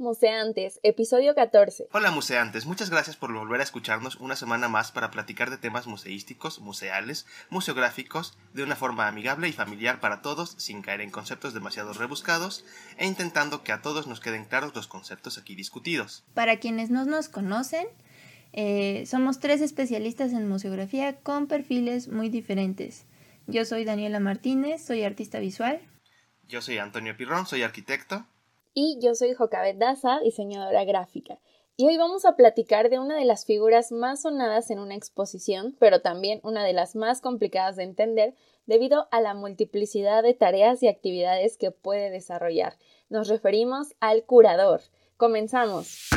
Museantes, episodio 14. Hola museantes, muchas gracias por volver a escucharnos una semana más para platicar de temas museísticos, museales, museográficos, de una forma amigable y familiar para todos, sin caer en conceptos demasiado rebuscados, e intentando que a todos nos queden claros los conceptos aquí discutidos. Para quienes no nos conocen, eh, somos tres especialistas en museografía con perfiles muy diferentes. Yo soy Daniela Martínez, soy artista visual. Yo soy Antonio Pirrón, soy arquitecto. Y yo soy Jocabet Daza, diseñadora gráfica. Y hoy vamos a platicar de una de las figuras más sonadas en una exposición, pero también una de las más complicadas de entender debido a la multiplicidad de tareas y actividades que puede desarrollar. Nos referimos al curador. Comenzamos.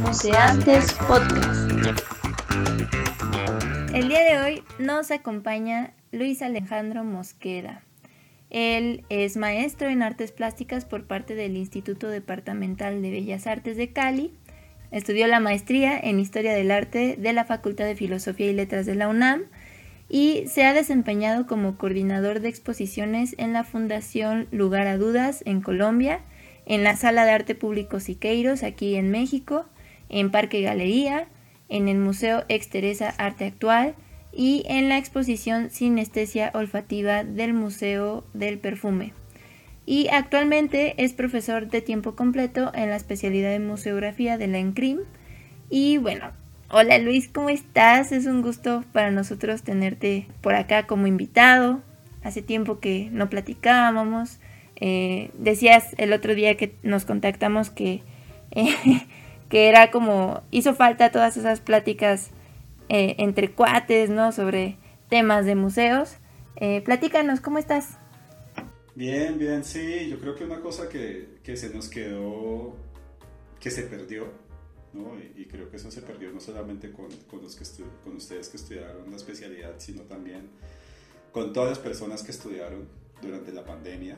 Museantes Podcast. El día de hoy nos acompaña Luis Alejandro Mosqueda. Él es maestro en artes plásticas por parte del Instituto Departamental de Bellas Artes de Cali. Estudió la maestría en Historia del Arte de la Facultad de Filosofía y Letras de la UNAM y se ha desempeñado como coordinador de exposiciones en la Fundación Lugar a Dudas en Colombia, en la Sala de Arte Público Siqueiros aquí en México, en Parque Galería, en el Museo Exteresa Arte Actual, y en la exposición Sinestesia Olfativa del Museo del Perfume. Y actualmente es profesor de tiempo completo en la especialidad de museografía de la ENCRIM. Y bueno, hola Luis, ¿cómo estás? Es un gusto para nosotros tenerte por acá como invitado. Hace tiempo que no platicábamos. Eh, decías el otro día que nos contactamos que, que era como hizo falta todas esas pláticas eh, entre cuates, ¿no? Sobre temas de museos. Eh, platícanos, ¿cómo estás? Bien, bien, sí, yo creo que una cosa que, que se nos quedó, que se perdió, ¿no? Y, creo que eso se perdió no solamente con, con los que con ustedes que estudiaron la especialidad, sino también con todas las personas que estudiaron durante la pandemia,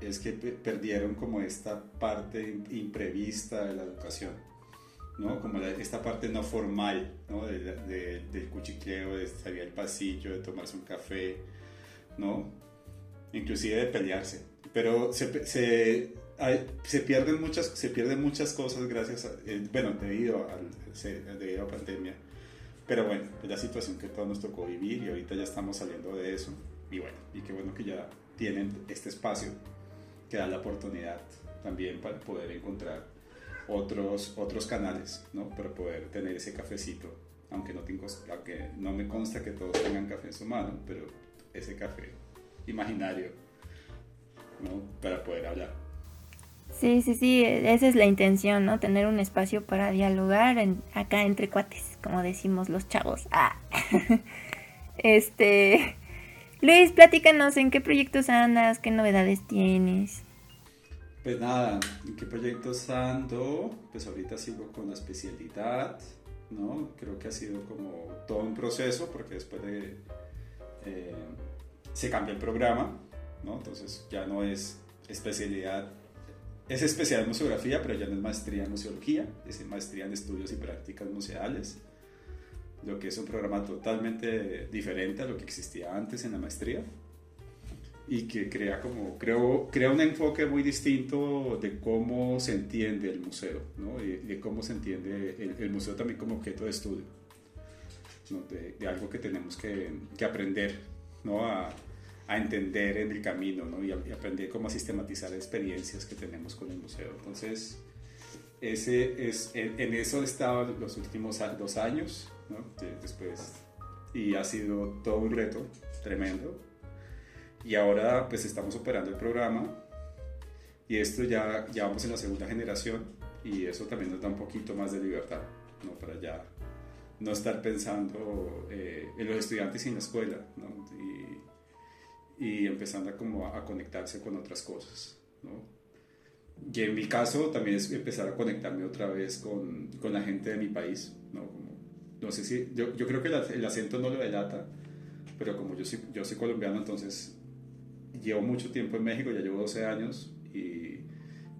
es que perdieron como esta parte imprevista de la educación ¿no? Como esta parte no formal, ¿no? De, del cuchiqueo, de salir al pasillo, de tomarse un café, ¿no? Inclusive de pelearse. Pero se, se, pierden, muchas, se pierden muchas cosas gracias a, eh, bueno, debido, al, debido a pandemia. Pero bueno, es la situación que todos nos tocó vivir y ahorita ya estamos saliendo de eso. Y bueno, y qué bueno que ya tienen este espacio que da la oportunidad también para poder encontrar otros, otros canales, ¿no? Para poder tener ese cafecito, aunque no, tengo, aunque no me consta que todos tengan café en su mano, pero ese café imaginario, ¿no? Para poder hablar. Sí, sí, sí, esa es la intención, ¿no? Tener un espacio para dialogar acá entre cuates, como decimos los chavos. Ah. este, Luis, platícanos en qué proyectos andas, qué novedades tienes. Pues nada, ¿en qué proyectos ando? Pues ahorita sigo con la especialidad, ¿no? Creo que ha sido como todo un proceso porque después de... Eh, se cambia el programa, ¿no? Entonces ya no es especialidad, es especial en museografía, pero ya no es maestría en museología, es maestría en estudios y prácticas museales, lo que es un programa totalmente diferente a lo que existía antes en la maestría y que crea como creo crea un enfoque muy distinto de cómo se entiende el museo ¿no? y de cómo se entiende el, museo también como objeto de estudio ¿no? de, algo que tenemos que, que aprender ¿no? a, a, entender en el camino ¿no? y, aprender cómo a sistematizar experiencias que tenemos con el museo entonces ese es en, eso he estado los últimos dos años ¿no? después y ha sido todo un reto tremendo y ahora pues estamos operando el programa y esto ya, ya vamos en la segunda generación y eso también nos da un poquito más de libertad, ¿no? Para ya no estar pensando eh, en los estudiantes y en la escuela, ¿no? Y, y empezando a, como a, conectarse con otras cosas, ¿no? Y en mi caso también es empezar a conectarme otra vez con, con la gente de mi país, ¿no? Como, no sé si, yo, yo creo que el, acento no lo delata, pero como yo soy, yo soy colombiano, entonces llevo mucho tiempo en México, ya llevo 12 años y,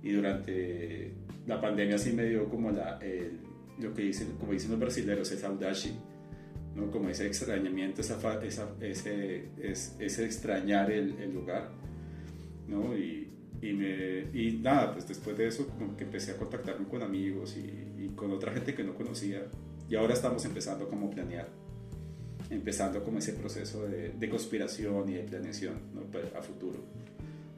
y durante la pandemia sí me dio como la, lo que dicen, como dicen los brasileños, es audacia, ¿no? como ese extrañamiento, esa, esa, ese, es, ese extrañar el, el, lugar. ¿no? Y, y, me, y nada, pues después de eso como que empecé a contactarme con amigos y, y, con otra gente que no conocía. Y ahora estamos empezando como a planear, empezando como ese proceso de, de conspiración y de planeación ¿no? A futuro,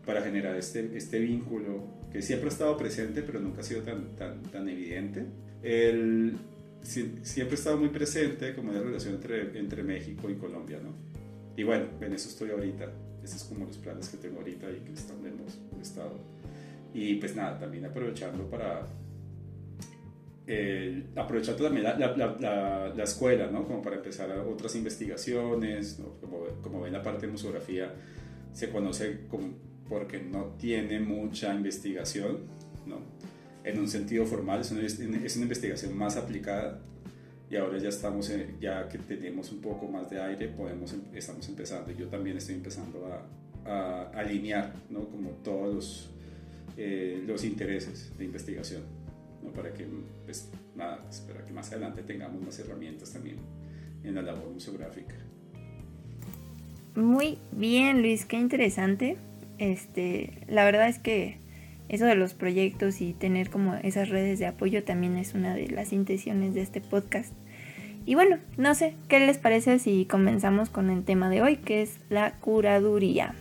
para generar este, este vínculo que siempre ha estado presente, pero nunca ha sido tan, tan, tan evidente. El, siempre ha estado muy presente como la relación entre, entre México y Colombia, ¿no? Y bueno, en eso estoy ahorita. Esos son como los planes que tengo ahorita y que están hemos estado. Y pues nada, también aprovechando para... Eh, también la, la, la, escuela, ¿no? Como para empezar otras investigaciones, ¿no? como, como ven la parte de museografía, se conoce como, porque no tiene mucha investigación, ¿no? En un sentido formal, es una, es una investigación más aplicada y ahora ya estamos, ya que tenemos un poco más de aire, podemos, em, estamos empezando, yo también estoy empezando a, a alinear, ¿no? Como todos los, eh, los intereses de investigación, ¿no? Para que, pues, nada, pues, para que más adelante tengamos más herramientas también en la labor museográfica. Muy bien, Luis, qué interesante. Este, la verdad es que eso de los proyectos y tener como esas redes de apoyo también es una de las intenciones de este podcast. Y bueno, no sé, ¿qué les parece si comenzamos con el tema de hoy, que es la curaduría?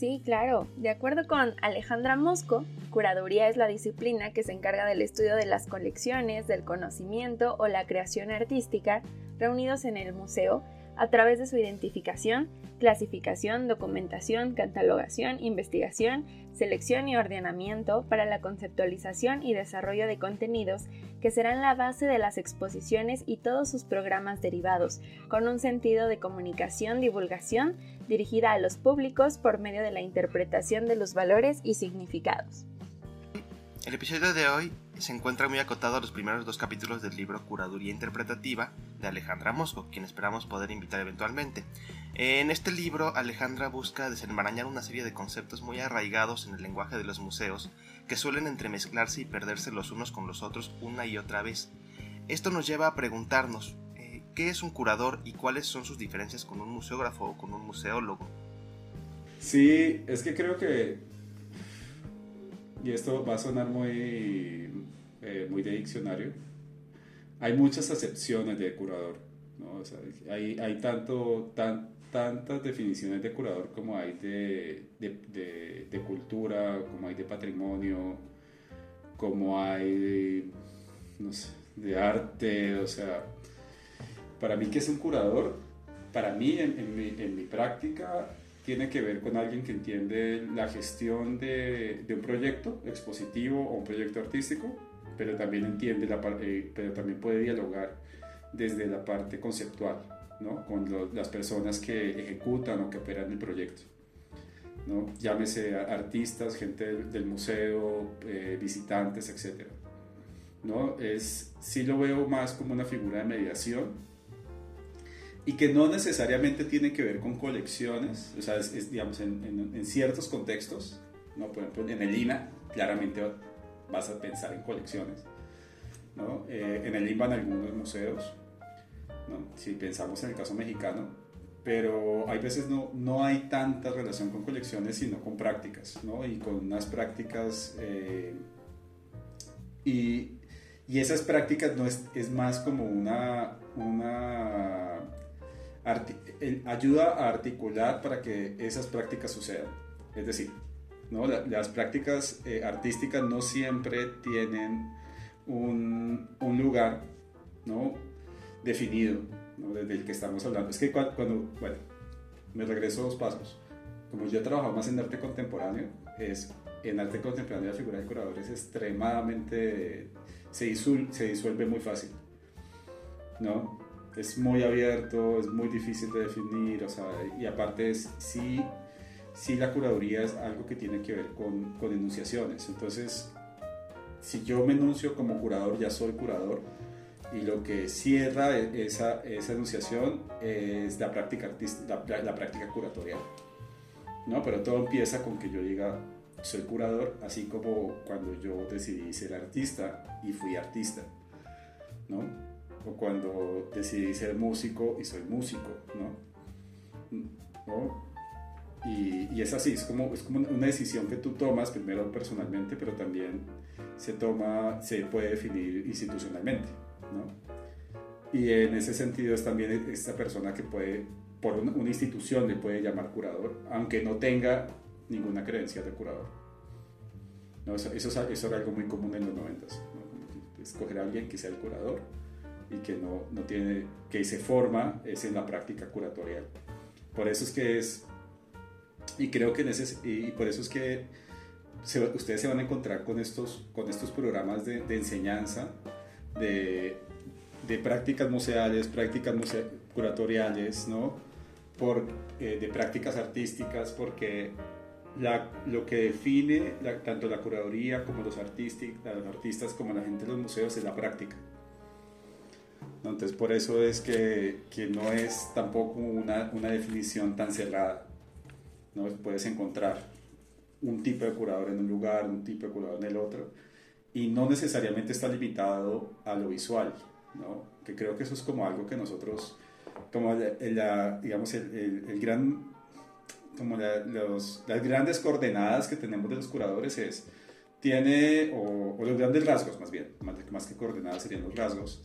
Sí, claro. De acuerdo con Alejandra Mosco, curaduría es la disciplina que se encarga del estudio de las colecciones, del conocimiento o la creación artística reunidos en el museo a través de su identificación, clasificación, documentación, catalogación, investigación, selección y ordenamiento para la conceptualización y desarrollo de contenidos que serán la base de las exposiciones y todos sus programas derivados, con un sentido de comunicación, divulgación dirigida a los públicos por medio de la interpretación de los valores y significados. El episodio de hoy se encuentra muy acotado a los primeros dos capítulos del libro Curaduría Interpretativa de Alejandra Mosco, quien esperamos poder invitar eventualmente. En este libro, Alejandra busca desenmarañar una serie de conceptos muy arraigados en el lenguaje de los museos que suelen entremezclarse y perderse los unos con los otros una y otra vez. Esto nos lleva a preguntarnos, eh, ¿qué es un curador y cuáles son sus diferencias con un museógrafo o con un museólogo? Sí, es que creo que y esto va a sonar muy, eh, muy de diccionario, hay muchas acepciones de curador. ¿no? O sea, hay, hay tanto, tan, tantas definiciones de curador como hay de, de, cultura, como hay de patrimonio, como hay de arte. O sea, para mí, ¿qué es un curador? Para mí, en, mi, en mi práctica, tiene que ver con alguien que entiende la gestión de, de un proyecto expositivo o un proyecto artístico, pero también entiende la eh, pero también puede dialogar desde la parte conceptual, ¿no? con las personas que ejecutan o que operan el proyecto. ¿no? Llámese artistas, gente del, museo, eh, visitantes, etc. ¿no? Es, sí lo veo más como una figura de mediación y que no necesariamente tiene que ver con colecciones, o sea, es, digamos, en, en, ciertos contextos, ¿no? por ejemplo, en el INA, claramente vas a pensar en colecciones, ¿no? Eh, en el INBA en algunos museos, ¿no? si pensamos en el caso mexicano, pero hay veces no, no hay tanta relación con colecciones, sino con prácticas, ¿no? y con unas prácticas... Eh, y, y esas prácticas no es, es más como una, una ayuda a articular para que esas prácticas sucedan. Es decir, ¿no? las prácticas eh, artísticas no siempre tienen un, un lugar ¿no? definido desde el que estamos hablando. Es que cuando, bueno, me regreso dos pasos. Como yo he trabajado más en arte contemporáneo, es, en arte contemporáneo la figura del curador es extremadamente, se disuelve, se disuelve muy fácil. ¿no? Es muy abierto, es muy difícil de definir, o sea, y aparte es, sí, sí la curaduría es algo que tiene que ver con, con enunciaciones, entonces si yo me enuncio como curador, ya soy curador, y lo que cierra e, esa, esa enunciación es la práctica, la, la, práctica curatorial. ¿no? Pero todo empieza con que yo diga, soy curador, así como cuando yo decidí ser artista y fui artista. ¿no? O cuando decidí ser músico y soy músico, ¿no? Y, y, es así, es como, es como una decisión que tú tomas primero personalmente, pero también se toma, se puede definir institucionalmente, ¿no? Y en ese sentido es también esta persona que puede, por una, institución le puede llamar curador, aunque no tenga ninguna creencia de curador. ¿No? Eso, eso, eso, era algo muy común en los 90. Escoger a alguien que sea el curador y que no, no tiene, que se forma es en la práctica curatorial. Por eso es que es, y creo que en ese, y por eso es que ustedes se van a encontrar con estos, con estos programas de, de enseñanza, de, de, prácticas museales, prácticas curatoriales, ¿no? Por, eh, de prácticas artísticas, porque la, lo que define tanto la curaduría como los, artistas, los artistas como la gente de los museos es la práctica. Entonces por eso es que, que no es tampoco una, una, definición tan cerrada. ¿no? Puedes encontrar un tipo de curador en un lugar, un tipo de curador en el otro, y no necesariamente está limitado a lo visual, ¿no? que creo que eso es como algo que nosotros, como la, digamos, el, el, gran, como los, las grandes coordenadas que tenemos de los curadores es, tiene, o, o los grandes rasgos más bien, más, más que coordenadas serían los rasgos,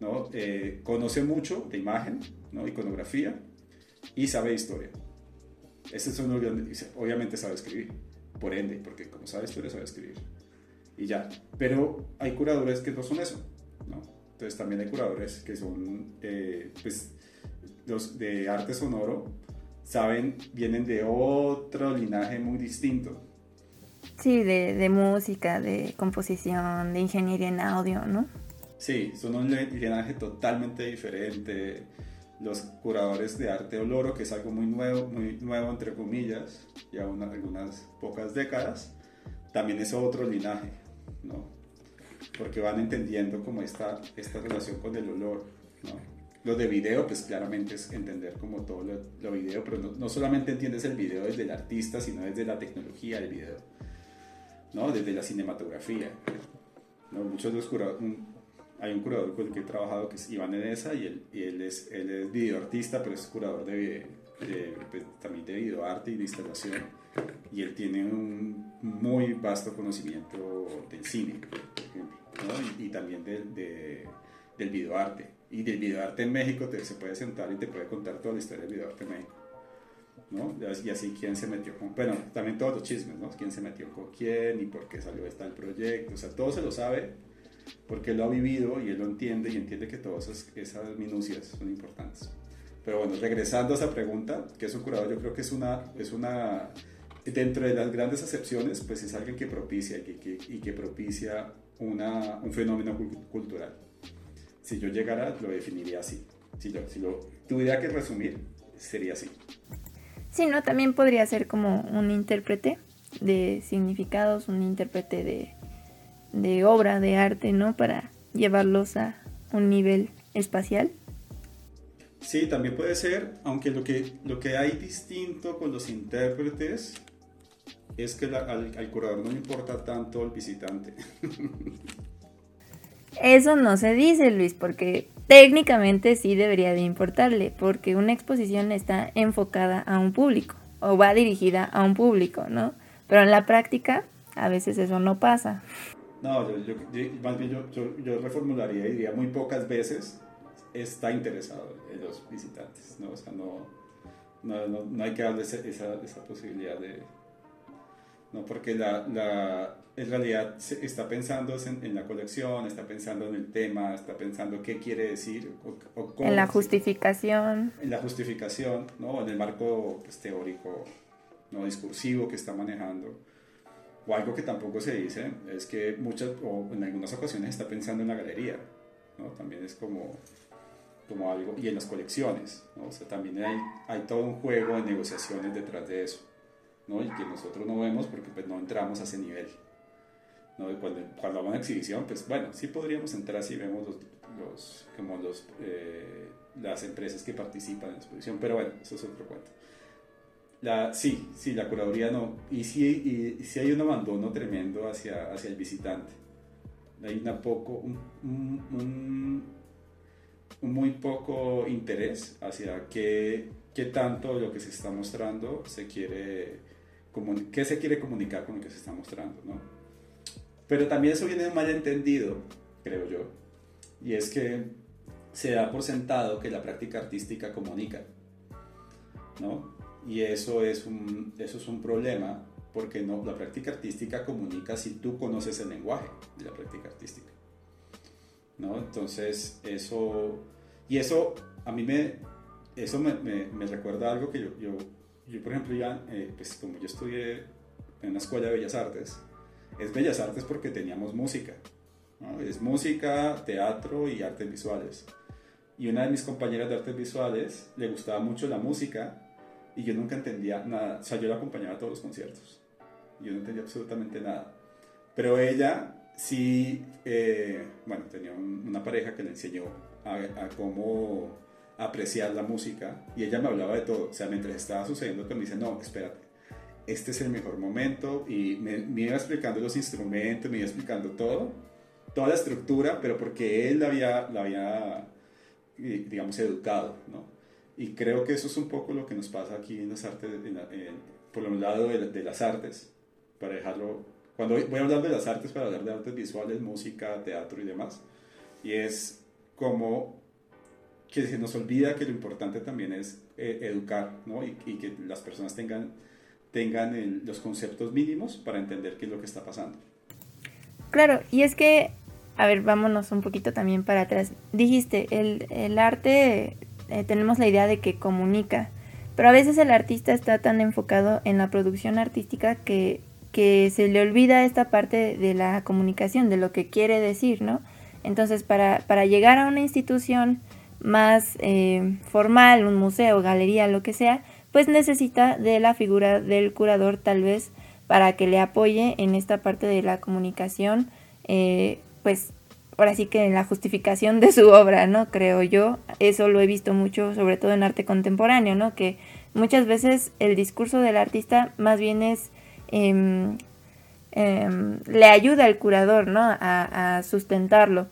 ¿no? Eh, conoce mucho de imagen, ¿no? iconografía y sabe historia. Ese es uno obviamente sabe escribir, por ende, porque como sabe historia sabe escribir. Y ya. Pero hay curadores que no son eso, ¿no? Entonces también hay curadores que son, eh, pues, los de arte sonoro, saben, vienen de otro linaje muy distinto. Sí, de, de música, de composición, de ingeniería en audio, ¿no? Sí, son un linaje totalmente diferente. Los curadores de arte oloro, que es algo muy nuevo, muy nuevo entre comillas, ya algunas pocas décadas, también es otro linaje, ¿no? Porque van entendiendo como esta, esta relación con el olor, ¿no? Lo de video, pues claramente es entender como todo lo, lo video, pero no, no, solamente entiendes el video desde el artista, sino desde la tecnología del video, ¿no? Desde la cinematografía. ¿no? Muchos de los curadores, hay un curador con el que he trabajado que es Iván Enesa y él, y él, es, él es videoartista, pero es curador de, pues, también de videoarte y de instalación. Y él tiene un muy vasto conocimiento del cine, por ejemplo, ¿no? y, también del, de, del videoarte. Y del videoarte en México te, se puede sentar y te puede contar toda la historia del videoarte en México. ¿no? Y así quién se metió con, bueno, también todos los chismes, ¿no? Quién se metió con quién y por qué salió este el proyecto, o sea, todo se lo sabe porque él lo ha vivido y él lo entiende y entiende que todas esas, minucias son importantes. Pero bueno, regresando a esa pregunta, que es un curador, yo creo que es una, es una, dentro de las grandes excepciones, pues es alguien que propicia y que, y que propicia una, un fenómeno cultural. Si yo llegara, lo definiría así. Si, yo, si lo tuviera que resumir, sería así. Sí, ¿no? También podría ser como un intérprete de significados, un intérprete de, de obra, de arte, ¿no? Para llevarlos a un nivel espacial. Sí, también puede ser, aunque lo que, lo que hay distinto con los intérpretes es que al, curador no le importa tanto el visitante. Eso no se dice, Luis, porque técnicamente sí debería de importarle, porque una exposición está enfocada a un público o va dirigida a un público, ¿no? Pero en la práctica a veces eso no pasa. No, yo, más bien yo, yo, reformularía y diría muy pocas veces está interesado en los visitantes, ¿no? O sea, no, no, no, hay que darle esa, esa, posibilidad de... No, porque la, la, en realidad está pensando en, en, la colección, está pensando en el tema, está pensando qué quiere decir. O, en la justificación. En la justificación, ¿no? En el marco pues, teórico, no discursivo que está manejando. O algo que tampoco se dice es que muchas, o en algunas ocasiones está pensando en la galería, ¿no? También es como, como algo, y en las colecciones, ¿no? O sea, también hay, hay todo un juego de negociaciones detrás de eso, ¿no? Y que nosotros no vemos porque pues no entramos a ese nivel, ¿no? Cuando, cuando vamos a exhibición, pues bueno, sí podríamos entrar si vemos los, los como los, eh, las empresas que participan en la exposición, pero bueno, eso es otro cuento. La, sí, sí, la curaduría no. Y sí, y, sí hay un abandono tremendo hacia, hacia el visitante. Hay una poco, un, muy poco interés hacia qué, qué tanto lo que se está mostrando se quiere, qué se quiere comunicar con lo que se está mostrando, ¿no? Pero también eso viene mal entendido, creo yo, y es que se da por sentado que la práctica artística comunica, ¿no? Y eso es un, eso es un problema porque no, la práctica artística comunica si tú conoces el lenguaje de la práctica artística. ¿no? Entonces, eso, y eso a mí me, eso me, me, recuerda algo que yo, yo, yo por ejemplo, ya, eh, pues como yo estudié en una escuela de Bellas Artes, es Bellas Artes porque teníamos música, ¿no? es música, teatro y artes visuales. Y una de mis compañeras de artes visuales le gustaba mucho la música y yo nunca entendía nada. O sea, yo la acompañaba a todos los conciertos. Yo no entendía absolutamente nada. Pero ella sí, eh, bueno, tenía una pareja que le enseñó a, cómo apreciar la música y ella me hablaba de todo. O sea, mientras estaba sucediendo, que me dice, no, espérate, este es el mejor momento y me, me, iba explicando los instrumentos, me iba explicando todo, toda la estructura, pero porque él la había, la había digamos, educado, ¿no? Y creo que eso es un poco lo que nos pasa aquí en las artes, por un lado de, las artes, para dejarlo, cuando voy a hablar de las artes, para hablar de artes visuales, música, teatro y demás, y es como que se nos olvida que lo importante también es eh, educar, ¿no? Y, que las personas tengan, tengan los conceptos mínimos para entender qué es lo que está pasando. Claro, y es que, a ver, vámonos un poquito también para atrás. Dijiste, el, el arte eh, tenemos la idea de que comunica, pero a veces el artista está tan enfocado en la producción artística que, que se le olvida esta parte de la comunicación, de lo que quiere decir, ¿no? Entonces, para, para llegar a una institución más eh, formal, un museo, galería, lo que sea, pues necesita de la figura del curador tal vez para que le apoye en esta parte de la comunicación, eh, pues ahora sí que en la justificación de su obra, ¿no? Creo yo. Eso lo he visto mucho, sobre todo en arte contemporáneo, ¿no? Que muchas veces el discurso del artista más bien es... Em, le ayuda al curador, ¿no? A, a sustentarlo.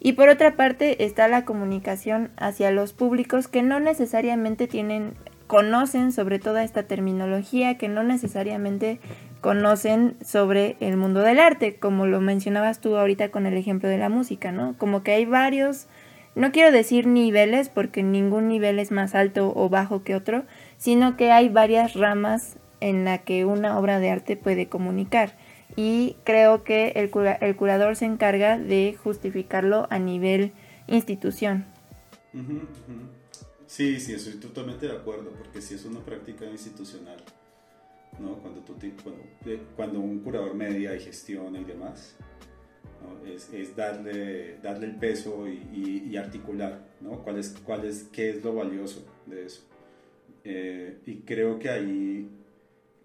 Y por otra parte está la comunicación hacia los públicos que no necesariamente tienen, conocen sobre toda esta terminología, que no necesariamente conocen sobre el mundo del arte, como lo mencionabas tú ahorita con el ejemplo de la música, ¿no? Como que hay varios, no quiero decir niveles, porque ningún nivel es más alto o bajo que otro, sino que hay varias ramas en la que una obra de arte puede comunicar. Y creo que el, el curador se encarga de justificarlo a nivel institución. Sí, sí, estoy totalmente de acuerdo, porque si es una práctica institucional ¿no? cuando, tú cuando, un curador media y gestiona y demás, es, es, darle, darle el peso y, y, articular ¿no? ¿Cuál, es, cuál es, qué es lo valioso de eso. Eh, y creo que ahí,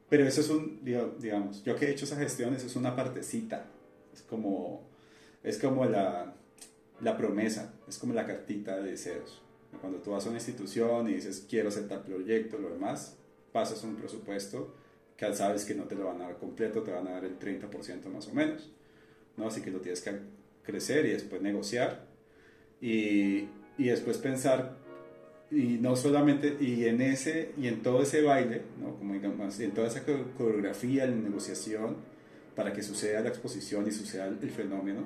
pero eso es un, digamos, yo que he hecho esa gestión, eso es una partecita, es como, es como la, la promesa, es como la cartita de deseos. Cuando tú vas a una institución y dices quiero hacer tal proyecto, lo demás, pasas un presupuesto que sabes que no te lo van a dar completo, te van a dar el 30% más o menos, ¿no? Así que lo tienes que crecer y después negociar y, y después pensar y no solamente y en ese y en todo ese baile no como digamos en toda esa coreografía la negociación para que suceda la exposición y suceda el fenómeno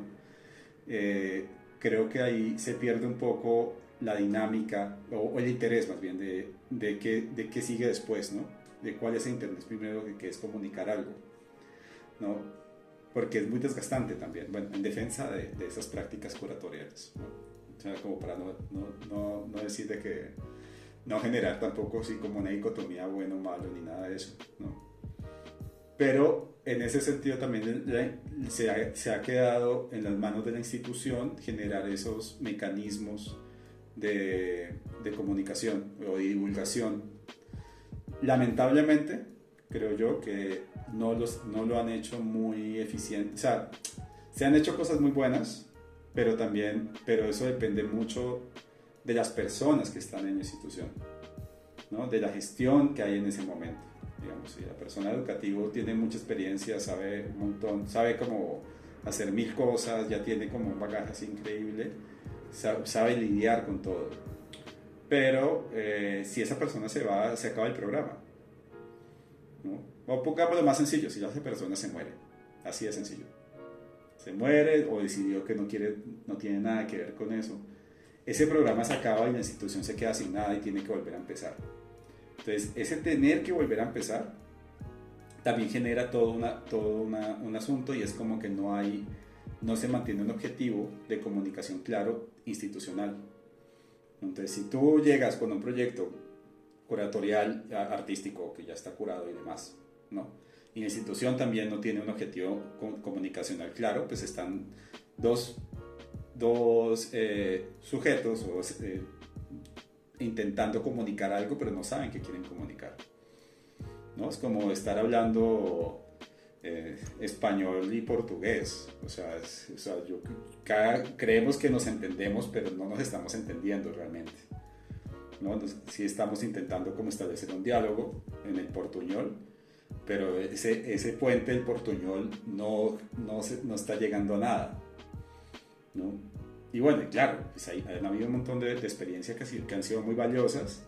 eh, creo que ahí se pierde un poco la dinámica o, el interés más bien de, de, qué, de qué sigue después no de cuál es interés primero, que es comunicar algo, ¿no? Porque es muy desgastante también, bueno, en defensa de, de esas prácticas curatoriales, ¿no? O sea, como para no, no, no, decir de que no generar tampoco así como una dicotomía bueno malo ni nada de eso, ¿no? Pero en ese sentido también se ha, se ha, quedado en las manos de la institución generar esos mecanismos de, de comunicación o divulgación lamentablemente, creo yo que no, los, no lo han hecho muy eficiente. O sea, se han hecho cosas muy buenas, pero también, pero eso depende mucho de las personas que están en la institución, ¿no? de la gestión que hay en ese momento. Digamos, si la persona educativa tiene mucha experiencia, sabe un montón, sabe cómo hacer mil cosas, ya tiene como un bagaje así increíble, sabe, lidiar con todo. Pero eh, si esa persona se va, se acaba el programa. ¿no? O pongámoslo más sencillo, si esa persona se muere. Así de sencillo. Se muere o decidió que no, quiere, no tiene nada que ver con eso. Ese programa se acaba y la institución se queda sin nada y tiene que volver a empezar. Entonces, ese tener que volver a empezar también genera todo, una, todo un asunto y es como que no hay, no se mantiene un objetivo de comunicación claro institucional. Entonces, si tú llegas con un proyecto curatorial artístico que ya está curado y demás, ¿no? Y la institución también no tiene un objetivo comunicacional claro, pues están dos, dos eh, sujetos eh, intentando comunicar algo, pero no saben qué quieren comunicar. ¿no? Es como estar hablando eh, español y portugués. O sea, yo, creemos que nos entendemos, pero no nos estamos entendiendo realmente. ¿no? sí estamos intentando como establecer un diálogo en el portuñol, pero ese, ese puente del portuñol no, no, no está llegando a nada. ¿no? Y bueno, claro, pues hay, han habido un montón de, de experiencias que, que han sido muy valiosas,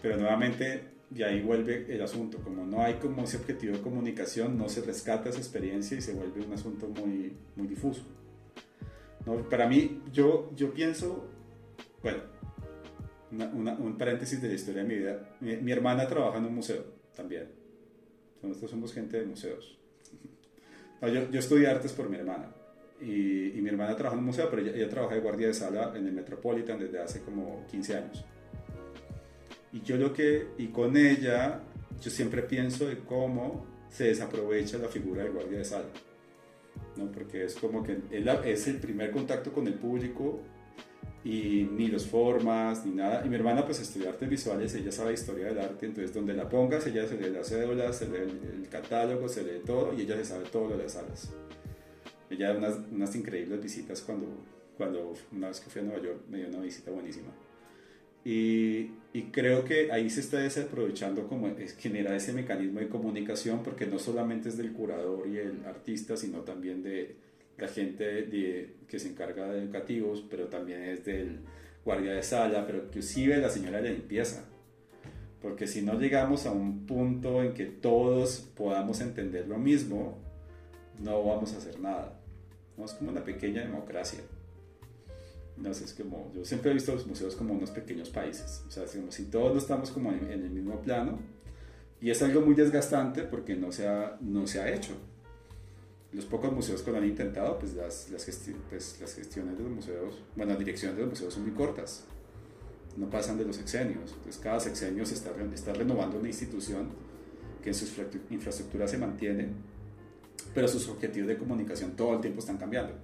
pero nuevamente y ahí vuelve el asunto. Como no hay como ese objetivo de comunicación, no se rescata esa experiencia y se vuelve un asunto muy, muy difuso. ¿No? Para mí, yo, yo pienso, bueno, un paréntesis de la historia de mi vida. Mi, hermana trabaja en un museo también. Nosotros somos gente de museos. yo, yo estudié artes por mi hermana. Y, y, mi hermana trabaja en un museo, pero ella, ella trabaja de guardia de sala en el Metropolitan desde hace como 15 años. Y yo lo que, y con ella, yo siempre pienso de cómo se desaprovecha la figura del guardia de sala. ¿no? Porque es como que él es el primer contacto con el público y ni los formas, ni nada. Y mi hermana pues estudia artes visuales, ella sabe historia del arte, entonces donde la pongas, ella se lee las cédulas, se lee el, catálogo, se lee todo y ella se sabe todo lo de las salas. Ella da unas, unas increíbles visitas cuando, cuando una vez que fui a Nueva York me dio una visita buenísima. Y, y, creo que ahí se está desaprovechando como es, genera ese mecanismo de comunicación porque no solamente es del curador y el artista, sino también de la gente de, que se encarga de educativos, pero también es del guardia de sala, pero inclusive la señora de limpieza. Porque si no llegamos a un punto en que todos podamos entender lo mismo, no vamos a hacer nada. ¿no? Es como una pequeña democracia. No es como, yo siempre he visto los museos como unos pequeños países, o sea, si todos no estamos como en, el mismo plano, y es algo muy desgastante porque no se ha, no se ha hecho. Los pocos museos que lo han intentado, pues las, las, pues las gestiones de los museos, bueno, las direcciones de los museos son muy cortas, no pasan de los sexenios, entonces cada sexenio se está, está renovando una institución que en su infraestructura se mantiene, pero sus objetivos de comunicación todo el tiempo están cambiando.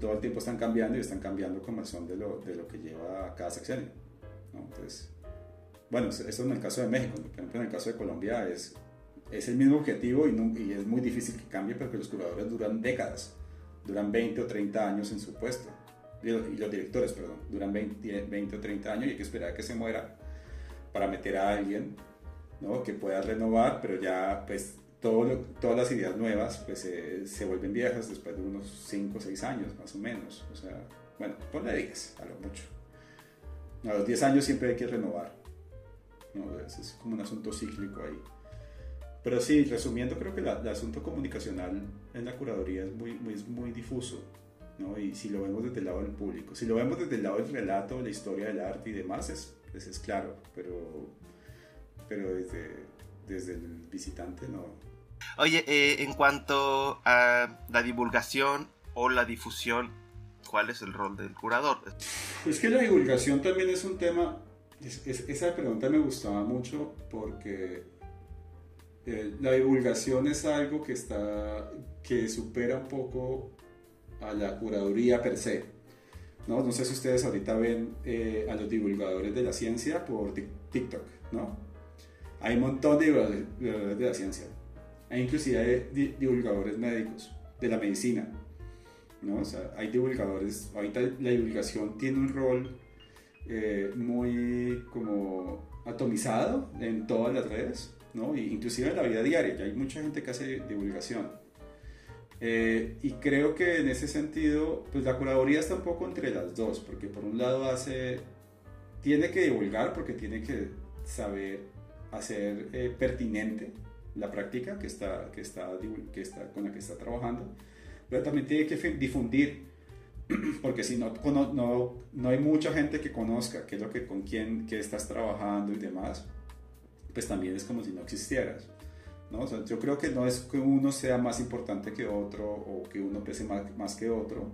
Todo el tiempo están cambiando y están cambiando como son de lo, de lo que lleva cada sexenio. Entonces, bueno, eso en el caso de México, por ejemplo, en el caso de Colombia es, es el mismo objetivo y, y es muy difícil que cambie porque los curadores duran décadas, duran 20 o 30 años en su puesto. Y los, directores, perdón, duran 20, 20, o 30 años y hay que esperar a que se muera para meter a alguien ¿no? que pueda renovar, pero ya pues todas las ideas nuevas pues se vuelven viejas después de unos 5 o 6 años más o menos. O sea, bueno, ponle 10 a lo mucho. A los 10 años siempre hay que renovar. ¿no? Es, como un asunto cíclico ahí. Pero sí, resumiendo, creo que el asunto comunicacional en la curaduría es muy, muy, muy difuso. ¿no? Y si lo vemos desde el lado del público, si lo vemos desde el lado del relato, la historia del arte y demás, es, es, es claro, pero, pero desde, desde el visitante no, Oye, eh, en cuanto a la divulgación o la difusión, ¿cuál es el rol del curador? Es que la divulgación también es un tema, esa pregunta me gustaba mucho porque eh, la divulgación es algo que está, que supera un poco a la curaduría per se. No, no sé si ustedes ahorita ven eh, a los divulgadores de la ciencia por TikTok, ¿no? Hay un montón de divulgadores de la ciencia hay inclusive divulgadores médicos de la medicina. ¿no? O sea, hay divulgadores, ahorita la divulgación tiene un rol eh, muy como atomizado en todas las redes, ¿no? inclusive en la vida diaria, ya hay mucha gente que hace divulgación. Eh, y creo que en ese sentido, pues la curaduría está un poco entre las dos, porque por un lado hace, tiene que divulgar, porque tiene que saber hacer eh, pertinente la práctica que está, que, está, que está, con la que está trabajando, pero también tiene que difundir, porque si no, no, no hay mucha gente que conozca qué es lo que, con quién que estás trabajando y demás, pues también es como si no existieras. ¿no? yo creo que no es que uno sea más importante que otro o que uno pese más, más que otro,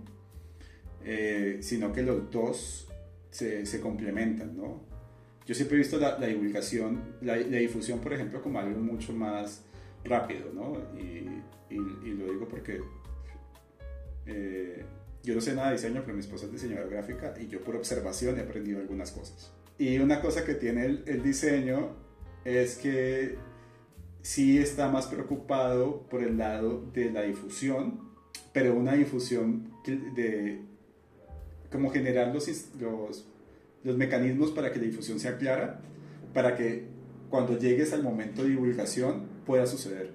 eh, sino que los dos se, se complementan. ¿no? Yo siempre he visto la, divulgación, la, difusión, por ejemplo, como algo mucho más rápido, ¿no? Y, y, lo digo porque eh, yo no sé nada de diseño, pero mi esposa es diseñadora gráfica y yo por observación he aprendido algunas cosas. Y una cosa que tiene el, el diseño es que sí está más preocupado por el lado de la difusión, pero una difusión de cómo generar los, los los mecanismos para que la difusión sea clara, para que cuando llegues al momento de divulgación pueda suceder.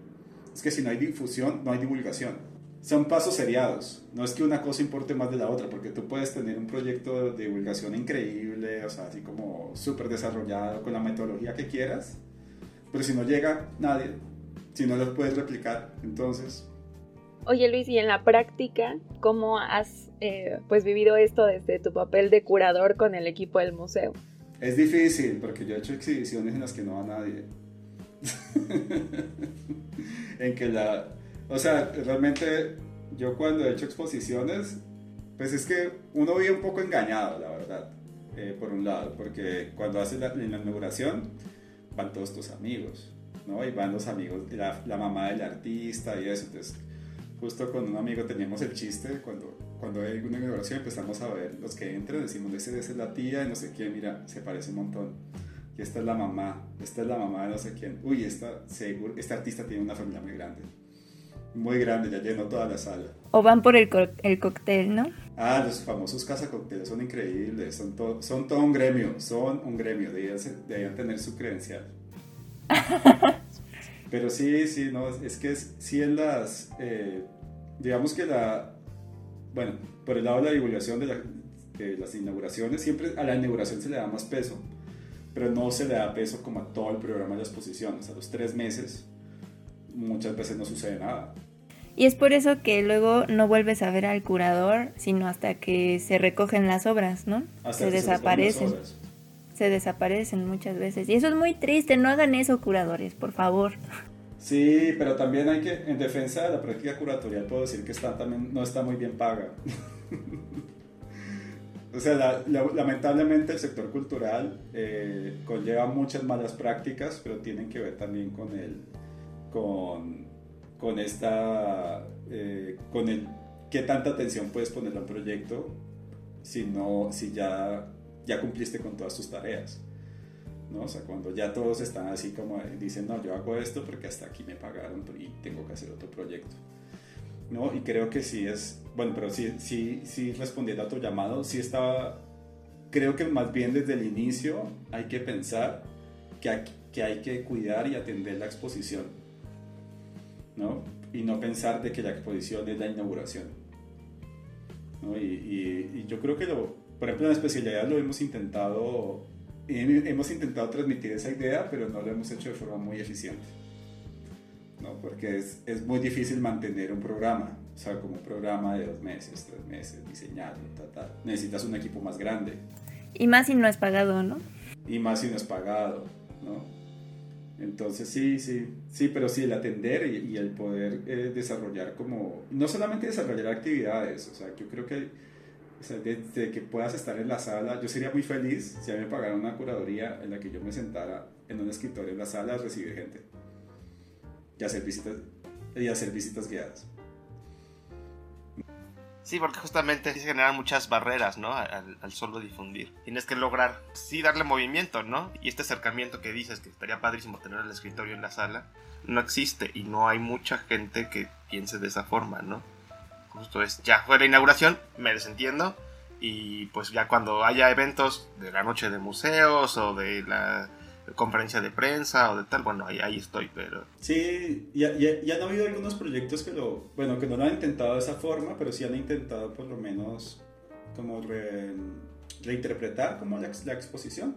Es que si no hay difusión, no hay divulgación. Son pasos seriados. No es que una cosa importe más de la otra, porque tú puedes tener un proyecto de divulgación increíble, o sea, así como súper desarrollado, con la metodología que quieras, pero si no llega nadie, si no lo puedes replicar, entonces Oye Luis, y en la práctica, ¿cómo has eh, pues vivido esto desde tu papel de curador con el equipo del museo? Es difícil, porque yo he hecho exhibiciones en las que no va nadie. en que la... O sea, realmente yo cuando he hecho exposiciones, pues es que uno vive un poco engañado, la verdad, eh, por un lado, porque cuando haces la, la, inauguración van todos tus amigos, ¿no? Y van los amigos, la, la mamá del artista y eso, entonces justo con un amigo teníamos el chiste, cuando, cuando hay una inauguración empezamos a ver los que entran, decimos, ese, es la tía y no sé quién, mira, se parece un montón. Y esta es la mamá, esta es la mamá de no sé quién. Uy, esta, seguro, este artista tiene una familia muy grande. Muy grande, ya llenó toda la sala. O van por el, el cóctel, ¿no? Ah, los famosos casa cócteles son increíbles, son, todo son todo un gremio, son un gremio, deberían, tener su credencial. Pero sí, sí, no, es que es, sí en las, eh, digamos que la, bueno, por el lado de la divulgación de, las inauguraciones, siempre a la inauguración se le da más peso, pero no se le da peso como a todo el programa de la exposición. a los tres meses muchas veces no sucede nada. Y es por eso que luego no vuelves a ver al curador, sino hasta que se recogen las obras, ¿no? se desaparecen. Se desaparecen muchas veces. Y eso es muy triste, no hagan eso, curadores, por favor. Sí, pero también hay que, en defensa de la práctica curatorial, puedo decir que está, también no está muy bien paga. o sea, lamentablemente el sector cultural eh, conlleva muchas malas prácticas, pero tienen que ver también con el, con, con esta, eh, con el, qué tanta atención puedes poner a un proyecto si no, si ya, ya cumpliste con todas tus tareas. ¿No? O sea, cuando ya todos están así como dicen, no, yo hago esto porque hasta aquí me pagaron y tengo que hacer otro proyecto. ¿no? Y creo que sí es, bueno, pero sí, sí, sí respondiendo a tu llamado, sí estaba, creo que más bien desde el inicio hay que pensar que hay que, hay que cuidar y atender la exposición, ¿no? Y no pensar de que la exposición es la inauguración. ¿no? Y, y, y yo creo que, lo, por ejemplo, en la especialidad lo hemos intentado hemos intentado transmitir esa idea, pero no lo hemos hecho de forma muy eficiente. ¿no? Porque es, es, muy difícil mantener un programa, o sea, como un programa de dos meses, tres meses, diseñado, tal, tal. Necesitas un equipo más grande. Y más si no es pagado, ¿no? Y más si no es pagado, ¿no? Entonces sí, sí, sí, pero sí el atender y, el poder eh, desarrollar como, no solamente desarrollar actividades, o sea, yo creo que desde que puedas estar en la sala, yo sería muy feliz si a mí me pagaran una curaduría en la que yo me sentara en un escritorio en la sala a recibir gente y hacer visitas, y hacer visitas guiadas. Sí, porque justamente se generan muchas barreras, ¿no? Al, al, solo difundir. Tienes que lograr, sí, darle movimiento, ¿no? Y este acercamiento que dices, que estaría padrísimo tener el escritorio en la sala, no existe y no hay mucha gente que piense de esa forma, ¿no? Justo es, ya fue la inauguración, me desentiendo, y pues ya cuando haya eventos de la noche de museos o de la conferencia de prensa o de tal, bueno, ahí, ahí estoy, pero... Sí, ya, ya, ya, han habido algunos proyectos que lo, bueno, que no lo han intentado de esa forma, pero sí han intentado por lo menos como reinterpretar como la, la exposición.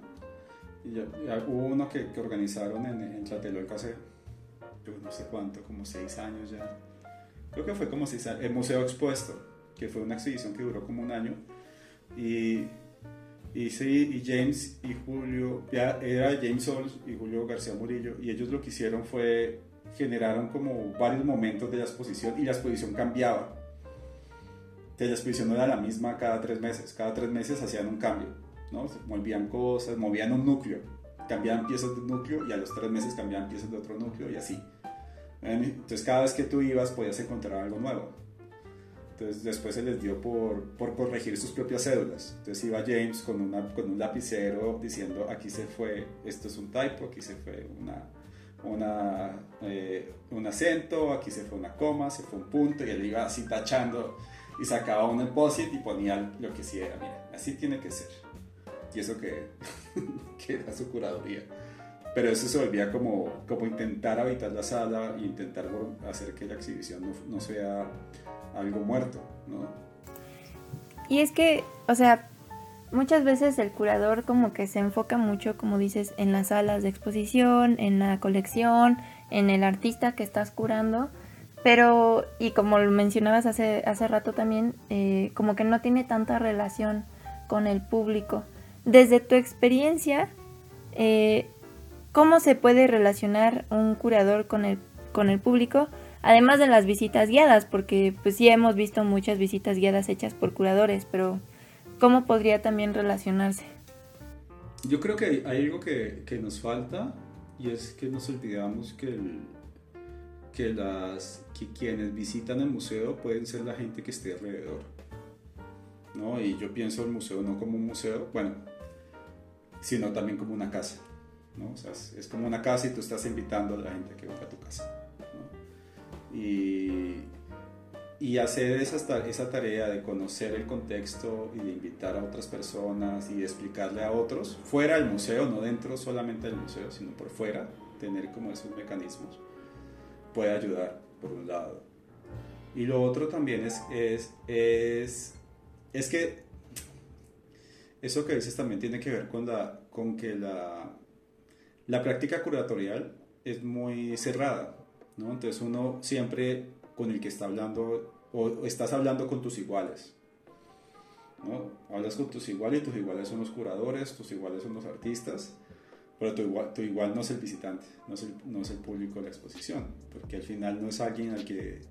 Y ya, hubo uno que, que organizaron en, en Tlatelolco hace, yo no sé cuánto, como seis años ya. Creo que fue como años, el Museo Expuesto, que fue una exhibición que duró como un año. Y y sí, y James y Julio, ya era James Sols y Julio García Murillo, y ellos lo que hicieron fue, generaron como varios momentos de la exposición y la exposición cambiaba. Que la exposición no era la misma cada tres meses, cada tres meses hacían un cambio, ¿no? Se movían cosas, movían un núcleo, cambiaban piezas de un núcleo y a los tres meses cambiaban piezas de otro núcleo y así. Entonces cada vez que tú ibas podías encontrar algo nuevo. Entonces después se les dio por, por, corregir sus propias cédulas. Entonces iba James con, una, con un lapicero diciendo aquí se fue, esto es un typo, aquí se fue una, una, eh, un acento, aquí se fue una coma, se fue un punto y él iba así tachando y sacaba un depósito y ponía lo que sí era, mira, así tiene que ser. Y eso que, que era su curaduría. Pero eso se volvía como, como intentar habitar la sala e intentar hacer que la exhibición no, no sea algo muerto, ¿no? Y es que, o sea, muchas veces el curador como que se enfoca mucho, como dices, en las salas de exposición, en la colección, en el artista que estás curando, pero, y como lo mencionabas hace, hace rato también, eh, como que no tiene tanta relación con el público. Desde tu experiencia, eh, ¿cómo se puede relacionar un curador con el, con el público? Además de las visitas guiadas, porque pues sí hemos visto muchas visitas guiadas hechas por curadores, pero ¿cómo podría también relacionarse? Yo creo que hay algo que, que nos falta y es que nos olvidamos que, el, que, las, que quienes visitan el museo pueden ser la gente que esté alrededor. ¿no? Y yo pienso el museo no como un museo, bueno, sino también como una casa. ¿No? O sea, es, como una casa y tú estás invitando a la gente que venga a tu casa y, y hacer esa, esa tarea de conocer el contexto y de invitar a otras personas y de explicarle a otros, fuera del museo, no dentro solamente del museo, sino por fuera, tener como esos mecanismos, puede ayudar, por un lado. Y lo otro también es, es, es, es que eso que dices también tiene que ver con, la, con que la, la práctica curatorial es muy cerrada. ¿no? Entonces uno siempre con el que está hablando, o estás hablando con tus iguales, ¿no? Hablas con tus iguales tus iguales son los curadores, tus iguales son los artistas, pero tu igual, no es el visitante, no es el, público de la exposición, porque al final no es alguien al que,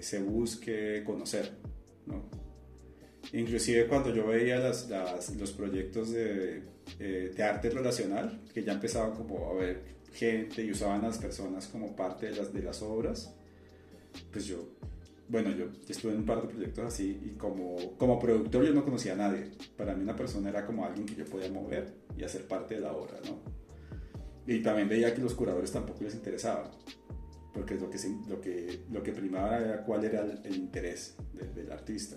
se busque conocer, ¿no? Inclusive cuando yo veía los proyectos de, eh, de arte relacional, que ya empezaban como a ver gente y usaban a las personas como parte de las, de las obras, pues yo, bueno, yo estuve en un par de proyectos así y como, como productor yo no conocía a nadie. Para mí una persona era como alguien que yo podía mover y hacer parte de la obra, ¿no? Y también veía que los curadores tampoco les interesaba, porque lo que, lo que, lo que primaba era cuál era el, interés del artista.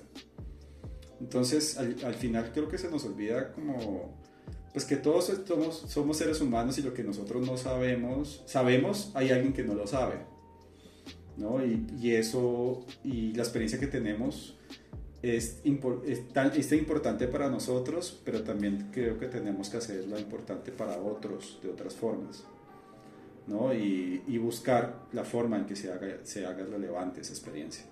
Entonces, al, al, final creo que se nos olvida como pues que todos somos, somos seres humanos y lo que nosotros no sabemos, sabemos, hay alguien que no lo sabe. ¿no? Y, y eso, y la experiencia que tenemos es, es, tan, es importante para nosotros, pero también creo que tenemos que hacerlo importante para otros de otras formas. ¿no? Y, y, buscar la forma en que se haga, se haga relevante esa experiencia.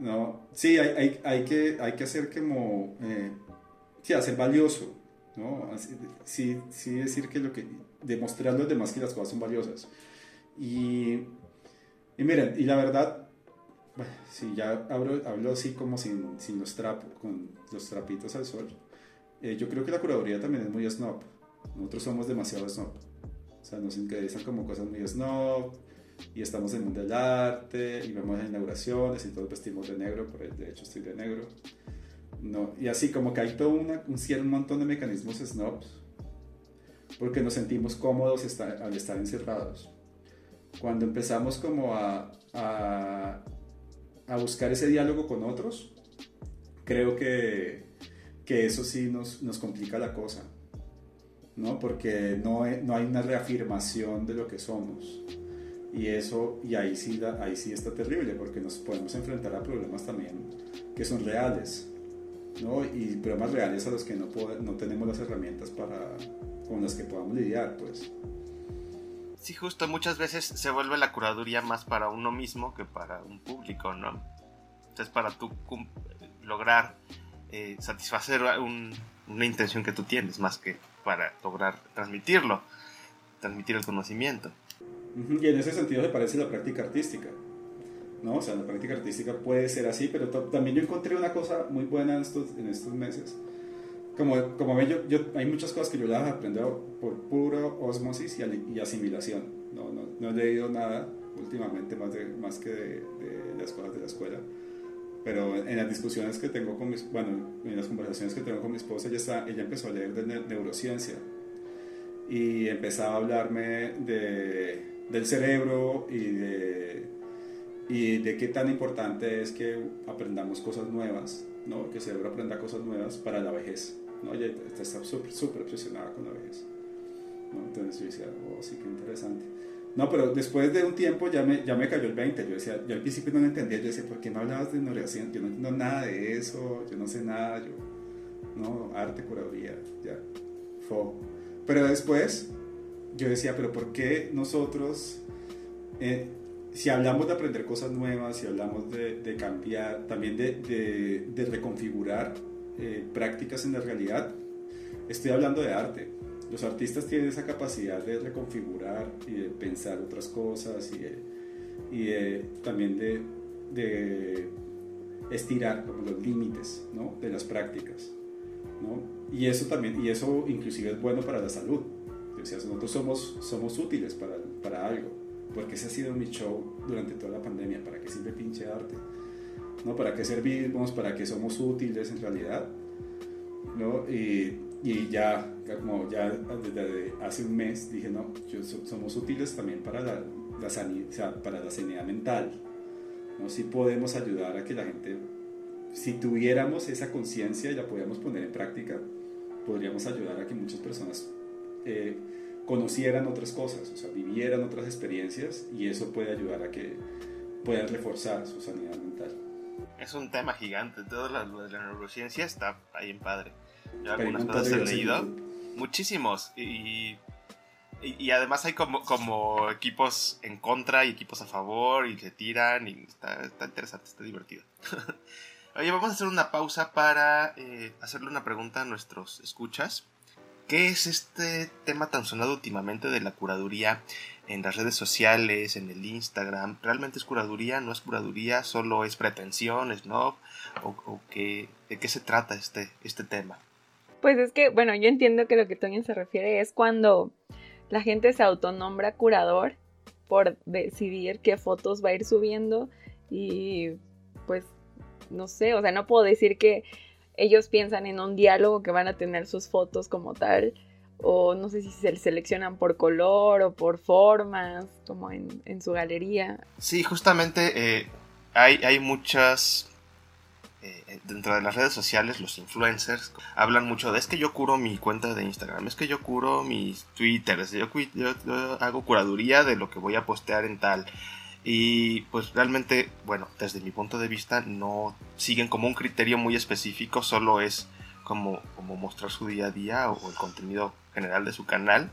¿no? Sí, hay, hay, hay que, hay que hacer como, eh, sí, hacer valioso ¿no? sí, sí decir que lo que, demostrar los demás que las cosas son valiosas. Y, y miren, y la verdad, si ya hablo, hablo así como sin, sin los trapos, con los trapitos al sol, eh, yo creo que la curaduría también es muy snob. Nosotros somos demasiado snob. O sea, nos interesan como cosas muy snob y estamos en el mundo del arte y vemos inauguraciones y todos vestimos de negro, por de hecho estoy de negro. No, y así como que hay todo una, un, un montón de mecanismos snobs, porque nos sentimos cómodos al estar encerrados. Cuando empezamos como a, a, a, buscar ese diálogo con otros, creo que, que eso sí nos, nos complica la cosa. ¿no? Porque no, no hay una reafirmación de lo que somos. Y eso, y ahí sí, ahí sí está terrible, porque nos podemos enfrentar a problemas también que son reales, ¿no? Y problemas reales a los que no, no tenemos las herramientas para, con las que podamos lidiar, pues. Sí, justo, muchas veces se vuelve la curaduría más para uno mismo que para un público, ¿no? Entonces, para tú lograr eh, satisfacer una intención que tú tienes, más que para lograr transmitirlo, transmitir el conocimiento. Y en ese sentido se parece la práctica artística. ¿No? O sea, la práctica artística puede ser así, pero también yo encontré una cosa muy buena en estos, en estos meses. Como, como ven, yo, hay muchas cosas que yo las he aprendido por puro osmosis y, asimilación. ¿no? No, no, he leído nada últimamente más, de, más que de, las cosas de la escuela. Pero en las discusiones que tengo con mis, bueno, en las conversaciones que tengo con mi esposa, ella, está, ella empezó a leer de neurociencia y empezaba a hablarme de, del cerebro y de, y de qué tan importante es que aprendamos cosas nuevas, ¿no? que el cerebro aprenda cosas nuevas para la vejez. ¿no? Ella está súper, súper obsesionada con la vejez. ¿no? Entonces yo decía, oh, sí, qué interesante. No, pero después de un tiempo ya me, ya me cayó el 20. Yo decía, yo al principio no lo entendía. Yo decía, ¿por qué no hablabas de neurociencia? Yo no entiendo nada de eso. Yo no sé nada. Yo, no, arte, curaduría, ya. Fo. Pero después yo decía, pero ¿por qué nosotros, eh, si hablamos de aprender cosas nuevas, si hablamos de, de cambiar, también de, de, de reconfigurar eh, prácticas en la realidad, estoy hablando de arte. Los artistas tienen esa capacidad de reconfigurar y de pensar otras cosas y, y también de, estirar como los límites ¿no? de las prácticas. ¿no? Y eso también, y eso inclusive es bueno para la salud. O sea, nosotros somos, somos útiles para, para algo, porque ese ha sido mi show durante toda la pandemia, ¿para qué sirve pinche arte? ¿No? ¿Para qué servimos? ¿Para qué somos útiles en realidad? ¿No? Y, y ya, como ya desde hace un mes dije, no, somos útiles también para la, la sanidad, para la sanidad mental. ¿no? Si podemos ayudar a que la gente, si tuviéramos esa conciencia y la pudiéramos poner en práctica, podríamos ayudar a que muchas personas eh, conocieran otras cosas, o sea, vivieran otras experiencias y eso puede ayudar a que puedan reforzar su sanidad mental. Es un tema gigante, todo lo de la neurociencia está ahí en padre. Yo algunas cosas he leído, muchísimos, y, y, además hay como, como equipos en contra y equipos a favor y se tiran y está, está interesante, está divertido. Oye, vamos a hacer una pausa para eh, hacerle una pregunta a nuestros escuchas. ¿Qué es este tema tan sonado últimamente de la curaduría en las redes sociales, en el Instagram? ¿Realmente es curaduría? ¿No es curaduría? ¿Solo es pretensión? ¿Es no? ¿O, qué, de qué se trata este, este tema? Pues es que, bueno, yo entiendo que lo que Toño se refiere es cuando la gente se autonombra curador por decidir qué fotos va a ir subiendo y pues no sé, o sea, no puedo decir que ellos piensan en un diálogo que van a tener sus fotos como tal, o no sé si se seleccionan por color o por formas, como en, su galería. Sí, justamente eh, hay, hay muchas... Eh, dentro de las redes sociales, los influencers hablan mucho de es que yo curo mi cuenta de Instagram, es que yo curo mis Twitters, yo, yo hago curaduría de lo que voy a postear en tal. Y pues realmente, bueno, desde mi punto de vista no siguen como un criterio muy específico, solo es como, como mostrar su día a día o, el contenido general de su canal,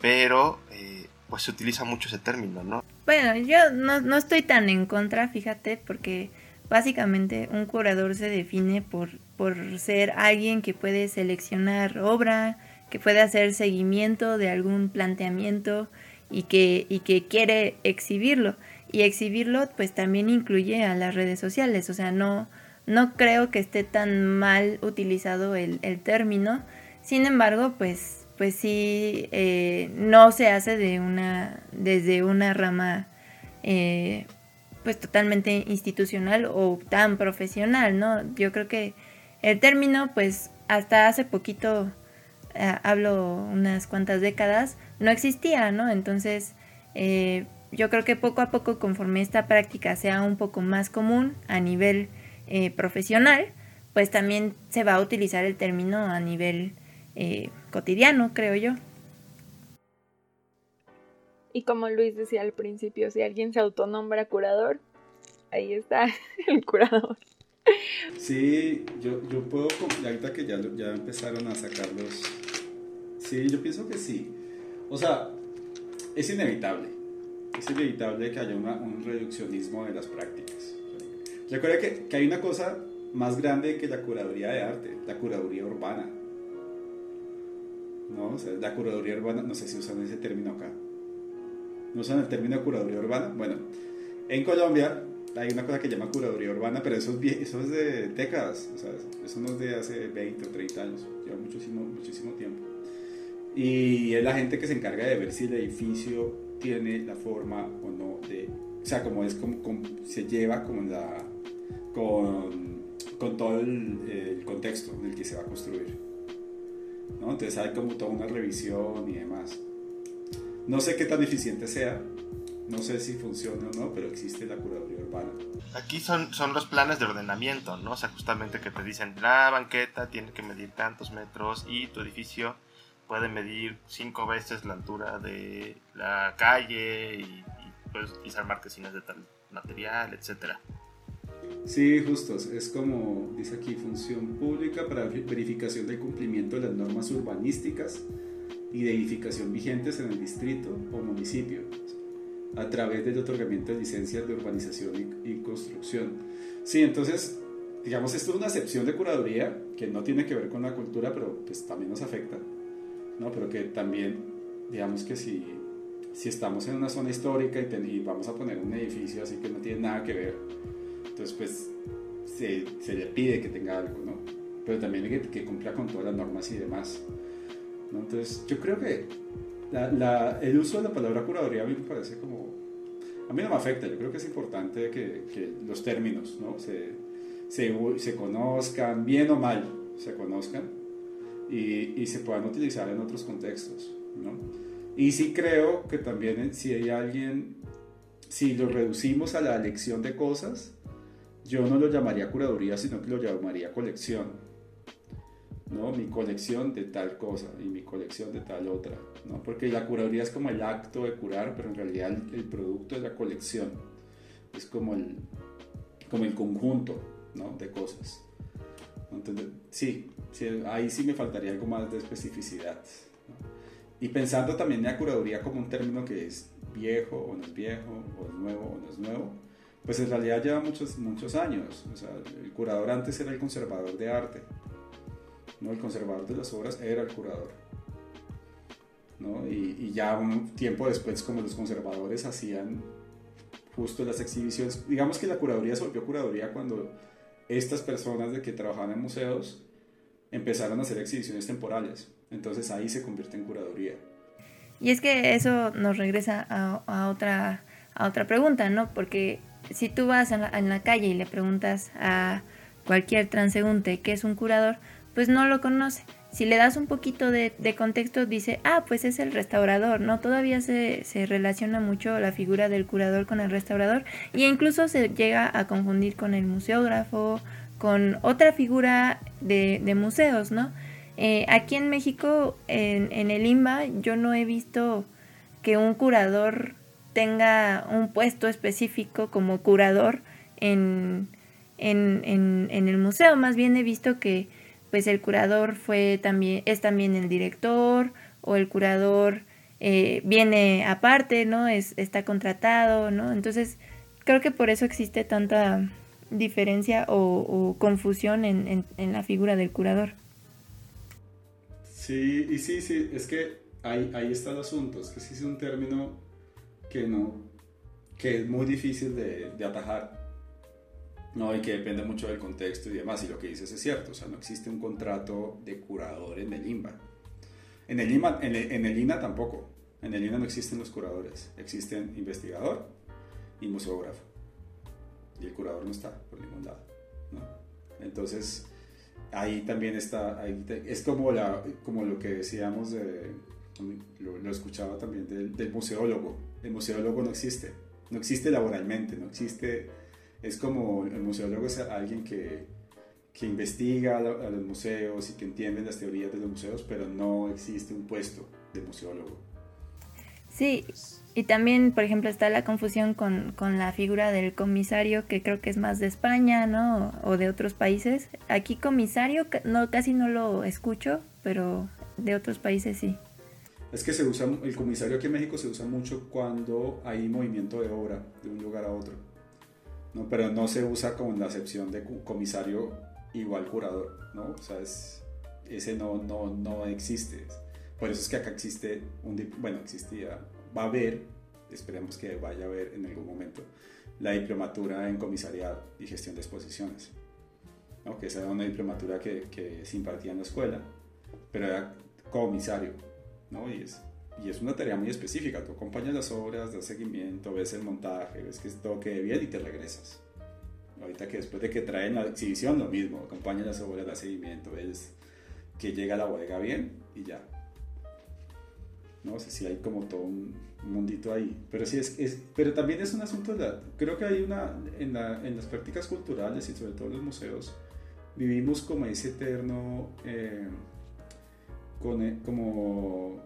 pero eh, pues se utiliza mucho ese término, ¿no? Bueno, yo no, no estoy tan en contra, fíjate, porque básicamente un curador se define por, por ser alguien que puede seleccionar obra, que puede hacer seguimiento de algún planteamiento, y que, y que quiere exhibirlo. Y exhibirlo pues también incluye a las redes sociales, o sea, no, no creo que esté tan mal utilizado el, término, sin embargo pues, pues sí, eh, no se hace de una, desde una rama eh, pues totalmente institucional o tan profesional, ¿no? Yo creo que el término pues hasta hace poquito, eh, hablo unas cuantas décadas, no existía, ¿no? Entonces, eh, yo creo que poco a poco, conforme esta práctica sea un poco más común a nivel eh, profesional, pues también se va a utilizar el término a nivel, eh, cotidiano, creo yo. Y como Luis decía al principio, si alguien se autonombra curador, ahí está el curador. Sí, yo, yo puedo, ahorita que ya, ya empezaron a sacarlos, sí, yo pienso que sí. O sea, es inevitable, es inevitable que haya un reduccionismo de las prácticas. Recuerda que, que hay una cosa más grande que la curaduría de arte, la curaduría urbana. ¿No? O sea, la curaduría urbana, no sé si usan ese término acá. ¿No usan el término curaduría urbana? Bueno, en Colombia hay una cosa que se llama curaduría urbana, pero eso es, eso es de décadas, o sea, eso no es de hace 20 o 30 años, lleva muchísimo, muchísimo tiempo. Y es la gente que se encarga de ver si el edificio tiene la forma o no de, o sea, como es como, se lleva con la, con, con todo el, el, contexto en el que se va a construir. ¿no? Entonces hay como toda una revisión y demás. No sé qué tan eficiente sea, no sé si funciona o no, pero existe la curaduría urbana. Aquí son, son los planes de ordenamiento, ¿no? O sea, justamente que te dicen, la banqueta tiene que medir tantos metros y tu edificio puede medir cinco veces la altura de la calle y, y puedes utilizar marquesinas de tal material, etcétera. Sí, justo. Es como dice aquí, función pública para verificación del cumplimiento de las normas urbanísticas y de edificación vigentes en el distrito o municipio a través del otorgamiento de licencias de urbanización y, construcción. Sí, entonces, digamos, esto es una excepción de curaduría que no tiene que ver con la cultura, pero pues también nos afecta, ¿no? Pero que también, digamos que si, si estamos en una zona histórica y, vamos a poner un edificio así que no tiene nada que ver, entonces pues se, se le pide que tenga algo, ¿no? Pero también que, cumpla con todas las normas y demás. ¿no? Entonces, yo creo que la, el uso de la palabra curaduría a mí me parece como... A mí no me afecta, yo creo que es importante que, que los términos ¿no? se, se, se, conozcan, bien o mal, se conozcan y, y, se puedan utilizar en otros contextos. ¿no? Y sí creo que también si hay alguien, si lo reducimos a la elección de cosas, yo no lo llamaría curaduría, sino que lo llamaría colección. ¿no? Mi colección de tal cosa y mi colección de tal otra, ¿no? Porque la curaduría es como el acto de curar, pero en realidad el, producto es la colección. Es como el, como el conjunto, ¿no? De cosas. Entonces, sí, ahí sí me faltaría algo más de especificidad. Y pensando también en la curaduría como un término que es viejo o no es viejo, o es nuevo o no es nuevo, pues en realidad lleva muchos, muchos años. O sea, el curador antes era el conservador de arte ¿no? El conservador de las obras era el curador. ¿no? Y, ya un tiempo después, como los conservadores hacían justo las exhibiciones, digamos que la curaduría se volvió curaduría cuando estas personas de que trabajaban en museos empezaron a hacer exhibiciones temporales. Entonces ahí se convierte en curaduría. Y es que eso nos regresa a, otra, a otra pregunta, ¿no? Porque si tú vas en la, en la calle y le preguntas a cualquier transeúnte qué es un curador, pues no lo conoce. Si le das un poquito de, contexto, dice, ah, pues es el restaurador, ¿no? Todavía se, relaciona mucho la figura del curador con el restaurador e incluso se llega a confundir con el museógrafo, con otra figura de, museos, ¿no? Eh, aquí en México, en, el IMBA, yo no he visto que un curador tenga un puesto específico como curador en, en el museo. Más bien he visto que pues el curador fue también, es también el director o el curador eh, viene aparte, ¿no? Es, está contratado, ¿no? Entonces, creo que por eso existe tanta diferencia o, confusión en, la figura del curador. Sí, y sí, sí, es que ahí, ahí está el asunto, es que sí es un término que no, que es muy difícil de, de atajar. No, y que depende mucho del contexto y demás, y lo que dices es cierto, o sea, no existe un contrato de curador en el INBA. En el, INBA, en el, INA tampoco, en el INA no existen los curadores, existen investigador y museógrafo, y el curador no está por ningún lado. Entonces, ahí también está, es como, la, como lo que decíamos, de, lo, escuchaba también del museólogo, el museólogo no existe, no existe laboralmente, no existe es como el museólogo es alguien que, que investiga a, los museos y que entiende las teorías de los museos, pero no existe un puesto de museólogo. Sí, y también, por ejemplo, está la confusión con, con, la figura del comisario, que creo que es más de España, ¿no? O de otros países. Aquí comisario no, casi no lo escucho, pero de otros países sí. Es que se usa, el comisario aquí en México se usa mucho cuando hay movimiento de obra de un lugar a otro. ¿No? Pero no se usa con la acepción de comisario igual curador, ¿no? O sea, ese no, no, no existe. Por eso es que acá existe un, bueno, existía, va a haber, esperemos que vaya a haber en algún momento, la diplomatura en comisariado y gestión de exposiciones. ¿no? Que esa era una diplomatura que, que se impartía en la escuela, pero era comisario, ¿no? Y es, y es una tarea muy específica. Tú acompañas las obras, das seguimiento, ves el montaje, ves que todo quede bien y te regresas. Ahorita que después de que traen la exhibición, lo mismo, acompañas las obras, das seguimiento, ves que llega la bodega bien y ya. No sé si hay como todo un mundito ahí. Pero sí es, es pero también es un asunto de creo que hay una en, la, en, las prácticas culturales y sobre todo en los museos vivimos como ese eterno eh, con, eh, como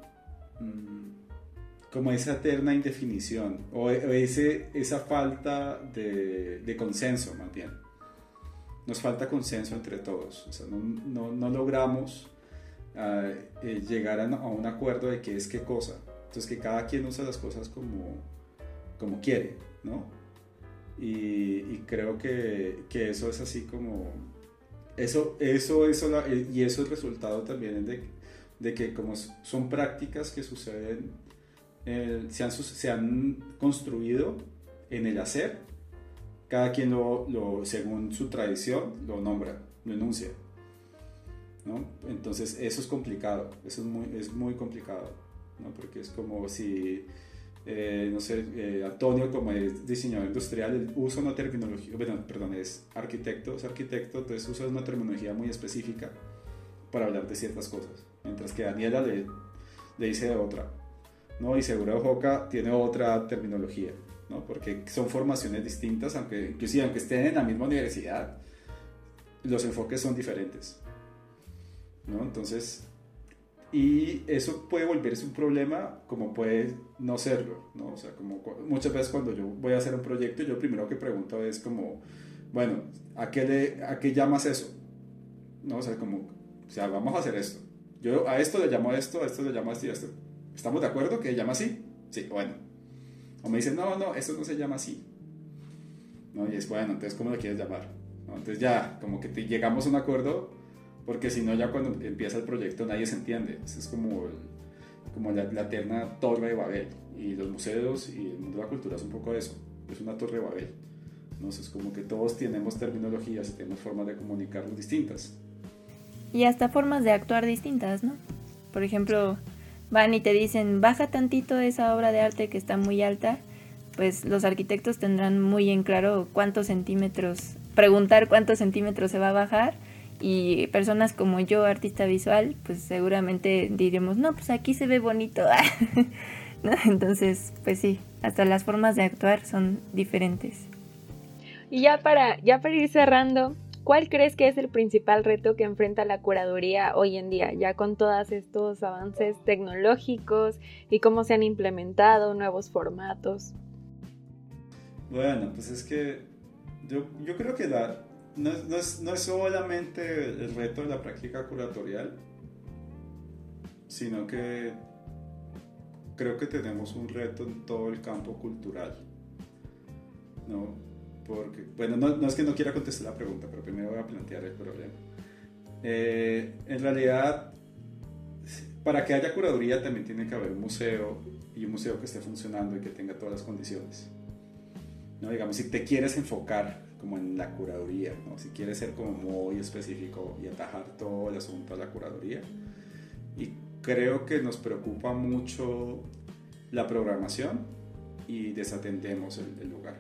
como esa eterna indefinición o, ese, esa falta de, de, consenso más bien. Nos falta consenso entre todos, o sea, no, no, no logramos uh, llegar a, a, un acuerdo de qué es qué cosa. Entonces que cada quien usa las cosas como, como quiere, ¿no? Y, y creo que, que, eso es así como... Eso, eso, eso, y eso es resultado también de, de que como son prácticas que suceden se, han, se, han, construido en el hacer, cada quien lo, lo, según su tradición lo nombra, lo enuncia. ¿no? Entonces eso es complicado, eso es muy, es muy complicado, ¿no? porque es como si, eh, no sé, eh, Antonio como es diseñador industrial, usa una terminología, bueno, perdón, es arquitecto, es arquitecto, entonces usa una terminología muy específica para hablar de ciertas cosas, mientras que Daniela le, le dice otra. ¿no? Y Seguro Joca tiene otra terminología, ¿no? Porque son formaciones distintas, aunque inclusive aunque estén en la misma universidad, los enfoques son diferentes, ¿no? Entonces, y eso puede volverse un problema como puede no serlo, ¿no? O sea, como muchas veces cuando yo voy a hacer un proyecto, yo primero que pregunto es como, bueno, ¿a qué, le, a qué llamas eso? ¿No? O sea, como, o sea, vamos a hacer esto. Yo a esto le llamo esto, a esto le llamo esto y a esto. ¿Estamos de acuerdo que se llama así? Sí, bueno. O me dicen, no, no, esto no se llama así. ¿No? Y es bueno, entonces, ¿cómo lo quieres llamar? Entonces ya, como que llegamos a un acuerdo, porque si no, ya cuando empieza el proyecto nadie se entiende. Es como, como la, la, eterna torre de Babel. Y los museos y el mundo de la cultura es un poco eso. Es una torre de Babel. ¿no? Es como que todos tenemos terminologías y tenemos formas de comunicarnos distintas. Y hasta formas de actuar distintas, ¿no? Por ejemplo, van y te dicen, baja tantito esa obra de arte que está muy alta, pues los arquitectos tendrán muy en claro cuántos centímetros, preguntar cuántos centímetros se va a bajar y personas como yo, artista visual, pues seguramente diremos, no, pues aquí se ve bonito. Entonces, pues sí, hasta las formas de actuar son diferentes. Y ya para, ya para ir cerrando, ¿Cuál crees que es el principal reto que enfrenta la curaduría hoy en día, ya con todos estos avances tecnológicos y cómo se han implementado nuevos formatos? Bueno, pues es que yo, creo que la, no, no, es, no, es, solamente el reto de la práctica curatorial, sino que creo que tenemos un reto en todo el campo cultural. ¿no? Porque, bueno, no, no, es que no quiera contestar la pregunta, pero primero voy a plantear el problema. Eh, en realidad, para que haya curaduría también tiene que haber un museo y un museo que esté funcionando y que tenga todas las condiciones. ¿no? Digamos, si te quieres enfocar como en la curaduría, ¿no? si quieres ser como muy específico y atajar todo el asunto a la curaduría, y creo que nos preocupa mucho la programación y desatendemos el, el lugar.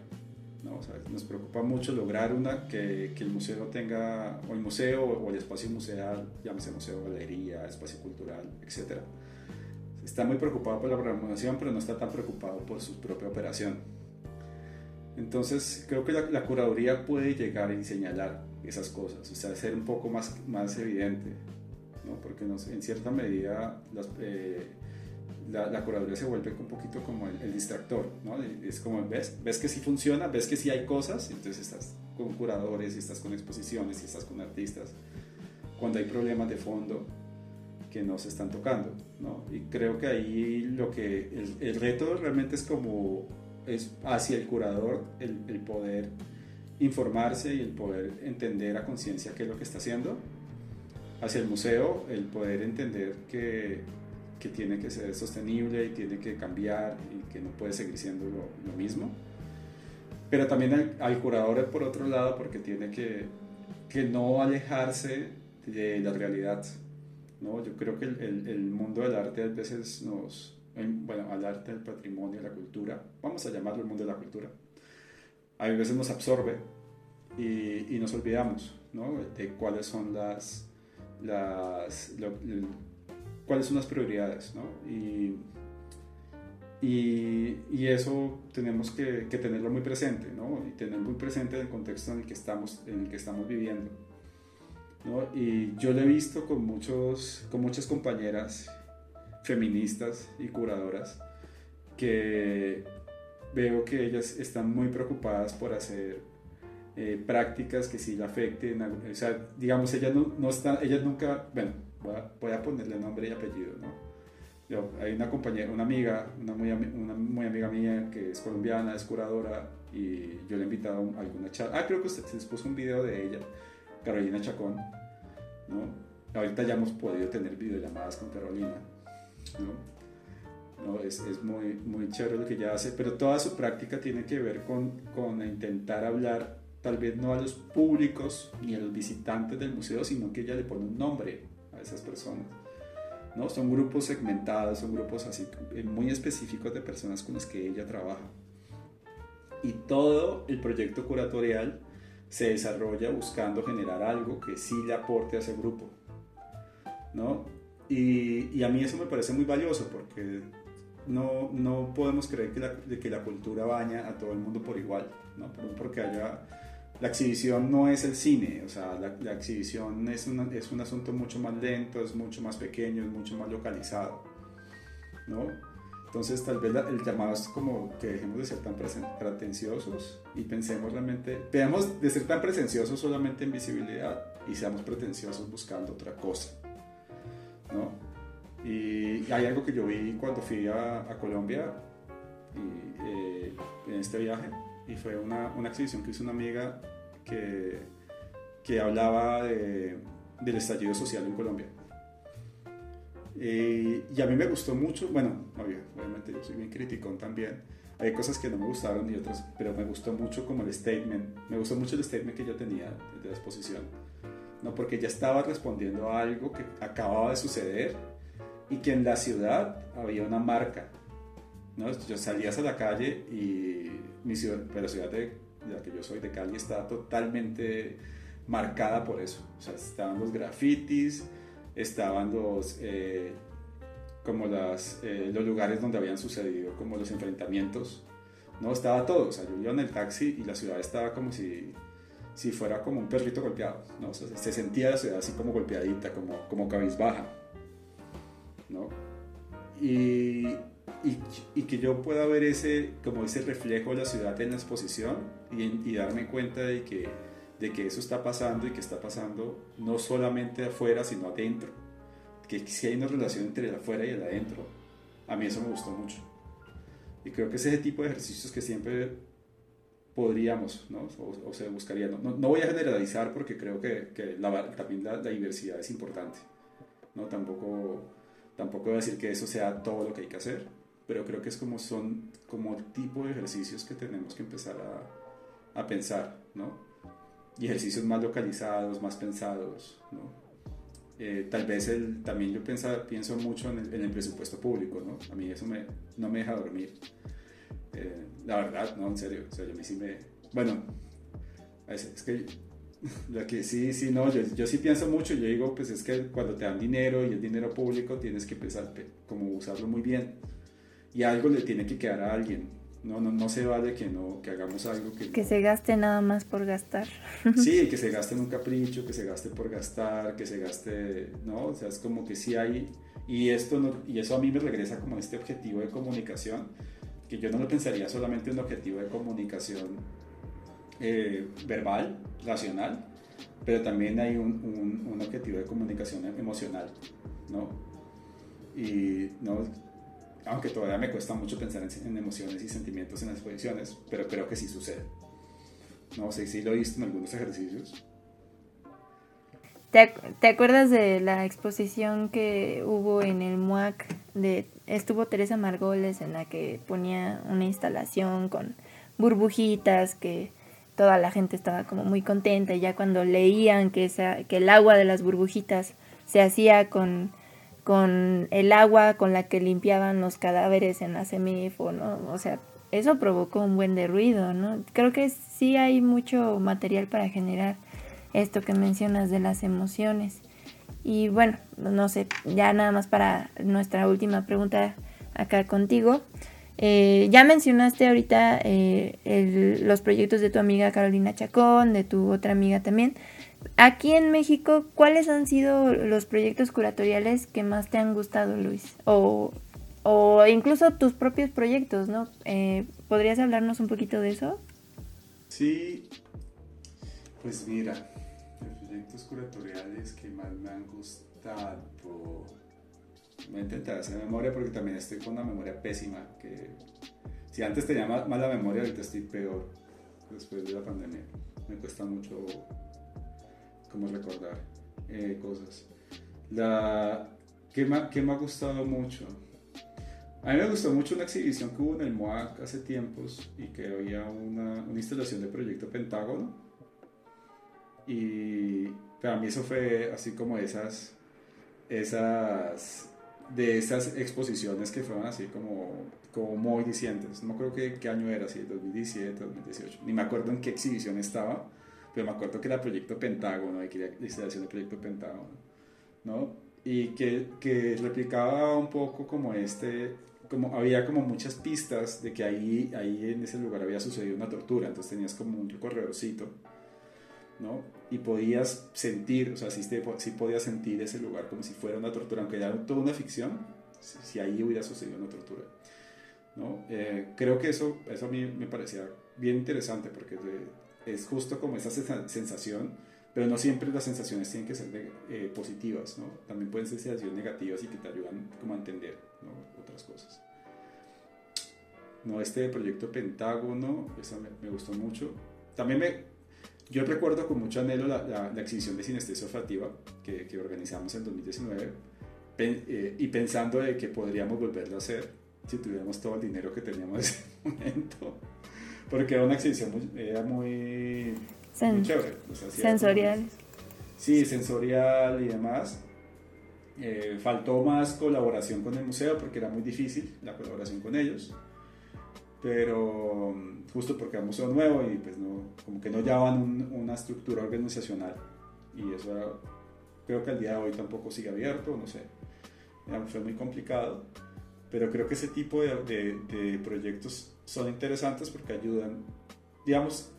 ¿No? O sea, nos preocupa mucho lograr una, que, que, el museo tenga, o el museo o el espacio museal, llámese museo, galería, espacio cultural, etc. Está muy preocupado por la programación, pero no está tan preocupado por su propia operación. Entonces, creo que la, la, curaduría puede llegar y señalar esas cosas, o sea, ser un poco más, más evidente, ¿no? porque nos, en cierta medida las, eh, la, la, curaduría se vuelve un poquito como el, el, distractor, ¿no? Es como, ¿ves? ¿Ves que sí funciona? ¿Ves que sí hay cosas? Entonces estás con curadores, y estás con exposiciones, y estás con artistas, cuando hay problemas de fondo que no se están tocando, ¿no? Y creo que ahí lo que, el, reto realmente es como es hacia el curador el, el, poder informarse y el poder entender a conciencia qué es lo que está haciendo. Hacia el museo el poder entender que, que, tiene que ser sostenible y tiene que cambiar y que no puede seguir siendo lo, lo mismo. Pero también al, al, curador por otro lado porque tiene que, que no alejarse de la realidad. ¿no? Yo creo que el, el, el mundo del arte a veces nos, bueno, al arte, al patrimonio, a la cultura, vamos a llamarlo el mundo de la cultura, a veces nos absorbe y, y nos olvidamos ¿no? de cuáles son las, las lo, cuáles son las prioridades ¿no? y, y, y, eso tenemos que, que, tenerlo muy presente ¿no? y tener muy presente el contexto en el que estamos, en el que estamos viviendo ¿no? y yo lo he visto con, muchos, con muchas compañeras feministas y curadoras que veo que ellas están muy preocupadas por hacer eh, prácticas que sí la afecten, o sea, digamos, ellas, no, no están, ellas nunca, bueno, voy a, voy a, ponerle nombre y apellido, ¿no? Yo, hay una compañera, una amiga, una muy, una muy amiga mía que es colombiana, es curadora, y yo le he invitado a alguna charla, ah, creo que usted se les puso un video de ella, Carolina Chacón, ¿no? Ahorita ya hemos podido tener videollamadas con Carolina, ¿no? ¿no? Es, es, muy, muy chévere lo que ella hace, pero toda su práctica tiene que ver con, con intentar hablar, tal vez no a los públicos ni a los visitantes del museo, sino que ella le pone un nombre esas personas. ¿no? Son grupos segmentados, son grupos así eh, muy específicos de personas con las que ella trabaja. Y todo el proyecto curatorial se desarrolla buscando generar algo que sí le aporte a ese grupo. ¿no? Y, y, a mí eso me parece muy valioso porque no, no podemos creer que la, que la cultura baña a todo el mundo por igual, ¿no? porque haya... La exhibición no es el cine, o sea, la, la exhibición es, una, es un asunto mucho más lento, es mucho más pequeño, es mucho más localizado, ¿no? Entonces tal vez la, el llamado es como que dejemos de ser tan pretenciosos y pensemos realmente, veamos de ser tan pretenciosos solamente en visibilidad y seamos pretenciosos buscando otra cosa, ¿no? Y hay algo que yo vi cuando fui a, a Colombia y, eh, en este viaje y fue una, una, exhibición que hizo una amiga que, que hablaba de, del estallido social en Colombia. Y, y, a mí me gustó mucho, bueno, obviamente yo soy bien criticón también, hay cosas que no me gustaron y otras, pero me gustó mucho como el statement, me gustó mucho el statement que yo tenía de la exposición, ¿no? porque ya estaba respondiendo a algo que acababa de suceder y que en la ciudad había una marca. ¿no? Yo salías a la calle y mi ciudad, pero ciudad de, la que yo soy, de Cali, está totalmente marcada por eso. O sea, estaban los grafitis, estaban los, eh, como las, eh, los lugares donde habían sucedido, como los enfrentamientos. No, estaba todo. O sea, yo iba en el taxi y la ciudad estaba como si, si fuera como un perrito golpeado. ¿no? O sea, se sentía la ciudad así como golpeadita, como, como cabizbaja. ¿no? Y, y, y, que yo pueda ver ese, como ese reflejo de la ciudad en la exposición y, y, darme cuenta de que, de que eso está pasando y que está pasando no solamente afuera, sino adentro. Que si hay una relación entre el afuera y el adentro. A mí eso me gustó mucho. Y creo que es ese tipo de ejercicios que siempre podríamos, ¿no? o, o se buscaría. No, no, no, voy a generalizar porque creo que, que la, también la, la diversidad es importante. ¿no? Tampoco Tampoco voy a decir que eso sea todo lo que hay que hacer, pero creo que es como son como tipo de ejercicios que tenemos que empezar a, a pensar, ¿no? Y ejercicios más localizados, más pensados, ¿no? Eh, tal vez el, también yo pensa, pienso mucho en el, presupuesto público, ¿no? A mí eso me, no me deja dormir. Eh, la verdad, no, en serio, o sea, yo a mí sí. Bueno, es, es que lo que sí, sí, no, yo, yo, sí pienso mucho, yo digo, pues es que cuando te dan dinero y el dinero público tienes que pensar como usarlo muy bien y algo le tiene que quedar a alguien, No, no, no se vale que no que hagamos algo que que se gaste nada más por gastar. Sí, que se gaste en un capricho, que se gaste por gastar, que se gaste, ¿no? O sea, es como que sí hay y esto no, y eso a mí me regresa como este objetivo de comunicación que yo no lo pensaría solamente un objetivo de comunicación eh, verbal, racional, pero también hay un, un, un, objetivo de comunicación emocional, ¿no? Y no, aunque todavía me cuesta mucho pensar en, emociones y sentimientos en las exposiciones, pero creo que sí sucede. No sé si lo he en algunos ejercicios. ¿Te, ¿Te, acuerdas de la exposición que hubo en el MUAC? De, estuvo Teresa Margoles en la que ponía una instalación con burbujitas que toda la gente estaba como muy contenta y ya cuando leían que, esa, que el agua de las burbujitas se hacía con con el agua con la que limpiaban los cadáveres en la semifo, ¿no? O sea, eso provocó un buen de ruido, ¿no? Creo que sí hay mucho material para generar esto que mencionas de las emociones. Y bueno, no sé, ya nada más para nuestra última pregunta acá contigo. Eh, ya mencionaste ahorita eh, los proyectos de tu amiga Carolina Chacón, de tu otra amiga también. Aquí en México, ¿cuáles han sido los proyectos curatoriales que más te han gustado, Luis? O, o incluso tus propios proyectos, ¿no? Eh, ¿Podrías hablarnos un poquito de eso? Sí, pues mira, los proyectos curatoriales que más me han gustado. Voy a intentar hacer memoria porque también estoy con una memoria pésima. Que si antes tenía mala memoria, ahorita estoy peor después de la pandemia. Me cuesta mucho como recordar eh, cosas. La, ¿qué, me, ¿Qué me ha gustado mucho? A mí me gustó mucho una exhibición que hubo en el MOAC hace tiempos y que había una, una instalación de proyecto Pentágono. Y para mí eso fue así como esas, esas, de esas exposiciones que fueron así como, como muy dicientes. No creo que qué año era, si 2017, 2018. Ni me acuerdo en qué exhibición estaba pero me acuerdo que era Proyecto Pentágono, y que la instalación de Proyecto Pentágono, ¿no? Y que, que replicaba un poco como este, como había como muchas pistas de que ahí, ahí en ese lugar había sucedido una tortura, entonces tenías como un recorredorcito, ¿no? Y podías sentir, o sea, sí, sí podías sentir ese lugar como si fuera una tortura, aunque era toda una ficción, si, si ahí hubiera sucedido una tortura, ¿no? Eh, creo que eso, eso a mí me parecía bien interesante porque es justo como esa sensación, pero no siempre las sensaciones tienen que ser eh, positivas, ¿no? También pueden ser sensaciones negativas y que te ayudan como a entender ¿no? otras cosas. No, este proyecto Pentágono, esa me, me, gustó mucho. También me, yo recuerdo con mucho anhelo la, la, la exhibición de sinestesia olfativa que, que, organizamos en 2019 pen, eh, y pensando de que podríamos volverlo a hacer si tuviéramos todo el dinero que teníamos en ese momento porque era una exhibición muy, era muy, Sen muy chévere. O sea, sensorial. sí, sensorial y demás. Eh, faltó más colaboración con el museo porque era muy difícil la colaboración con ellos. Pero justo porque era un museo nuevo y pues no, como que no llevaban un, una estructura organizacional. Y eso era, creo que al día de hoy tampoco sigue abierto, no sé. Fue muy complicado. Pero creo que ese tipo de, de, de proyectos son interesantes porque ayudan, digamos,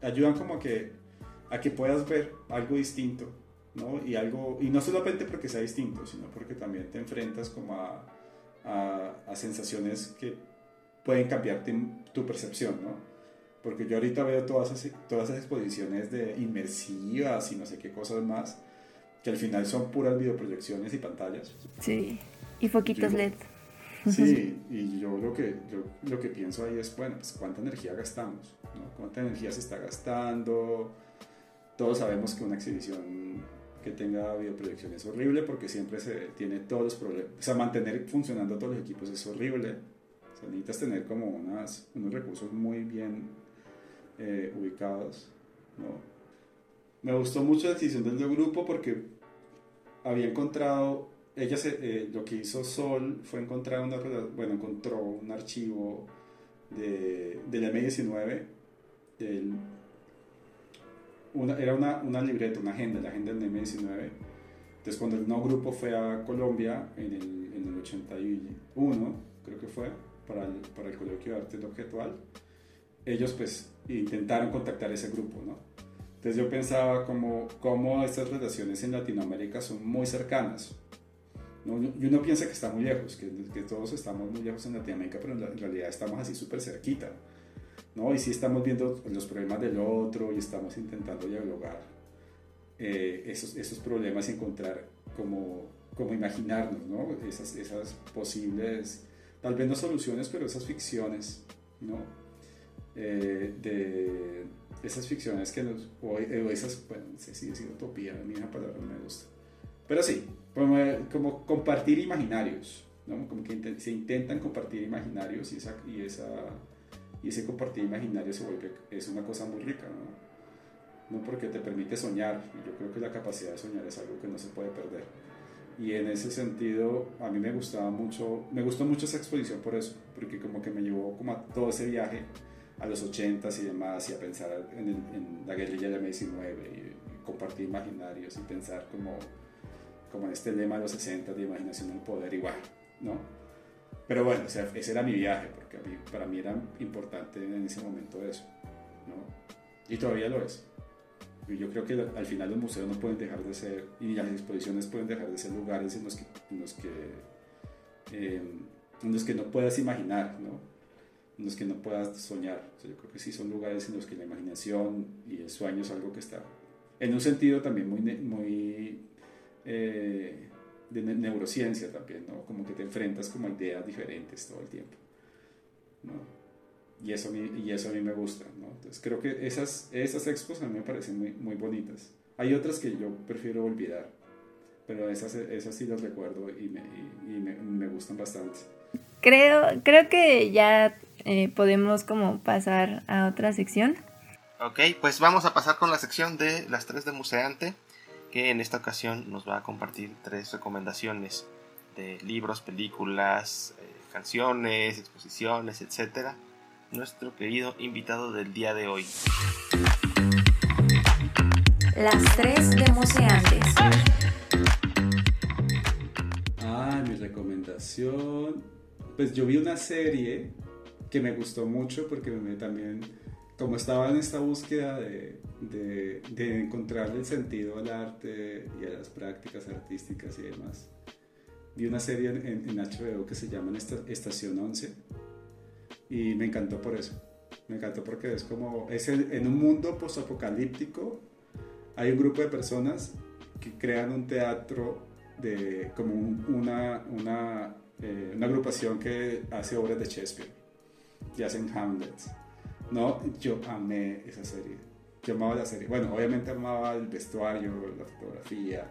ayudan como a que, a que puedas ver algo distinto, ¿no? Y, algo, y no solamente porque sea distinto, sino porque también te enfrentas como a, a, a sensaciones que pueden cambiarte tu percepción, ¿no? Porque yo ahorita veo todas esas, todas esas exposiciones de inmersivas y no sé qué cosas más, que al final son puras videoproyecciones y pantallas. Sí, y foquitos LED. Sí, y yo lo que, yo lo que pienso ahí es, bueno, pues cuánta energía gastamos, ¿no? ¿Cuánta energía se está gastando? Todos sabemos que una exhibición que tenga videoproyección es horrible porque siempre se tiene todos los problemas. O sea, mantener funcionando todos los equipos es horrible. O sea, necesitas tener como unas, unos recursos muy bien eh, ubicados, ¿no? Me gustó mucho la decisión del grupo porque había encontrado ella se, eh, lo que hizo Sol fue encontrar una, bueno, encontró un archivo de, del M19, del, una, era una, una, libreta, una agenda, la agenda del M19. Entonces cuando el no grupo fue a Colombia en el, en el 81, creo que fue, para el, para el coloquio de arte objetual, ellos pues intentaron contactar ese grupo, ¿no? Entonces yo pensaba como, cómo estas relaciones en Latinoamérica son muy cercanas. ¿No? Y uno piensa que está muy lejos, que, que todos estamos muy lejos en Latinoamérica, pero en, realidad estamos así súper cerquita. ¿no? Y sí estamos viendo los problemas del otro y estamos intentando dialogar eh, esos, esos problemas y encontrar como, como imaginarnos ¿no? esas, esas posibles, tal vez no soluciones, pero esas ficciones, ¿no? Eh, de esas ficciones que nos, o, esas, bueno, no sé si decir utopía, a mí esa palabra no me gusta, pero sí, como, compartir imaginarios, ¿no? como que se intentan compartir imaginarios y, esa, y, esa, y ese compartir imaginario se vuelve, es una cosa muy rica, ¿no? ¿no? porque te permite soñar, yo creo que la capacidad de soñar es algo que no se puede perder. Y en ese sentido, a mí me gustaba mucho, me gustó mucho esa exposición por eso, porque como que me llevó como a todo ese viaje a los 80s y demás, y a pensar en, en la guerrilla del M19, y, compartir imaginarios y pensar como, como en este lema de los 60 de imaginación del poder igual, ¿no? Pero bueno, o sea, ese era mi viaje, porque para mí era importante en ese momento eso, ¿no? Y todavía lo es. Y yo creo que al final los museos no pueden dejar de ser, y las exposiciones pueden dejar de ser lugares en los que, en los que, eh, en los que no puedas imaginar, ¿no? en los que no puedas soñar. yo creo que sí son lugares en los que la imaginación y el sueño es algo que está, en un sentido también muy, muy eh, de neurociencia también, ¿no? Como que te enfrentas como a ideas diferentes todo el tiempo, ¿no? Y eso, y eso a mí me gusta, ¿no? Entonces creo que esas, esas expos a mí me parecen muy, muy bonitas. Hay otras que yo prefiero olvidar, pero esas, esas sí las recuerdo y me, y, me, me gustan bastante. Creo, creo que ya eh, podemos como pasar a otra sección. Ok, pues vamos a pasar con la sección de las tres de Museante, que en esta ocasión nos va a compartir tres recomendaciones de libros, películas, eh, canciones, exposiciones, etc. Nuestro querido invitado del día de hoy. Las tres de Museantes. Ah, mi recomendación. Pues yo vi una serie que me gustó mucho porque me, también, como estaba en esta búsqueda de, de, de encontrar el sentido al arte y a las prácticas artísticas y demás, vi una serie en, en HBO que se llama Estación 11 y me encantó por eso. Me encantó porque es como, es en un mundo postapocalíptico, hay un grupo de personas que crean un teatro de como una, una, eh, una agrupación que hace obras de Shakespeare y hacen Hamlet. No, yo amé esa serie. Yo amaba la serie. Bueno, obviamente amaba el vestuario, la fotografía,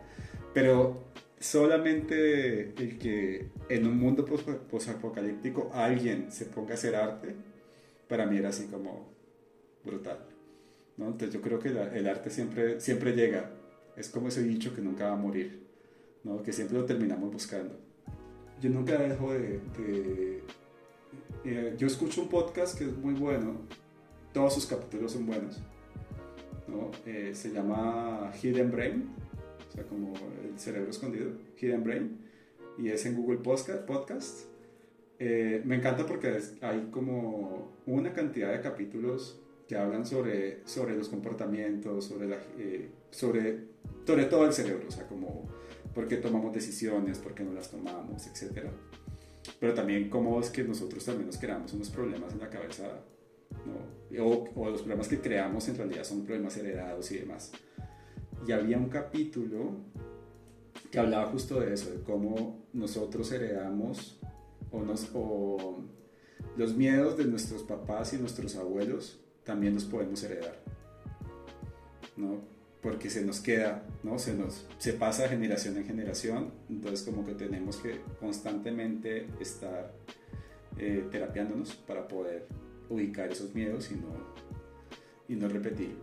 pero solamente el que en un mundo posapocalíptico alguien se ponga a hacer arte, para mí era así como brutal. ¿no? Entonces yo creo que el arte siempre, siempre llega. Es como ese dicho que nunca va a morir, ¿no? que siempre lo terminamos buscando. Yo nunca dejo de eh, yo escucho un podcast que es muy bueno, todos sus capítulos son buenos. ¿no? Eh, se llama Hidden Brain, o sea, como el cerebro escondido, Hidden Brain, y es en Google Podcast. Eh, me encanta porque hay como una cantidad de capítulos que hablan sobre, sobre los comportamientos, sobre, la, sobre, sobre todo el cerebro, o sea, como por qué tomamos decisiones, por qué no las tomamos, etcétera pero también cómo es que nosotros también nos creamos unos problemas en la cabeza, ¿no? o, o, los problemas que creamos en realidad son problemas heredados y demás. Y había un capítulo que hablaba justo de eso, de cómo nosotros heredamos o, nos, o los miedos de nuestros papás y nuestros abuelos también los podemos heredar. ¿no? porque se nos queda, ¿no? Se nos se pasa de generación en generación, entonces como que tenemos que constantemente estar eh, terapiándonos para poder ubicar esos miedos y no, y no repetir,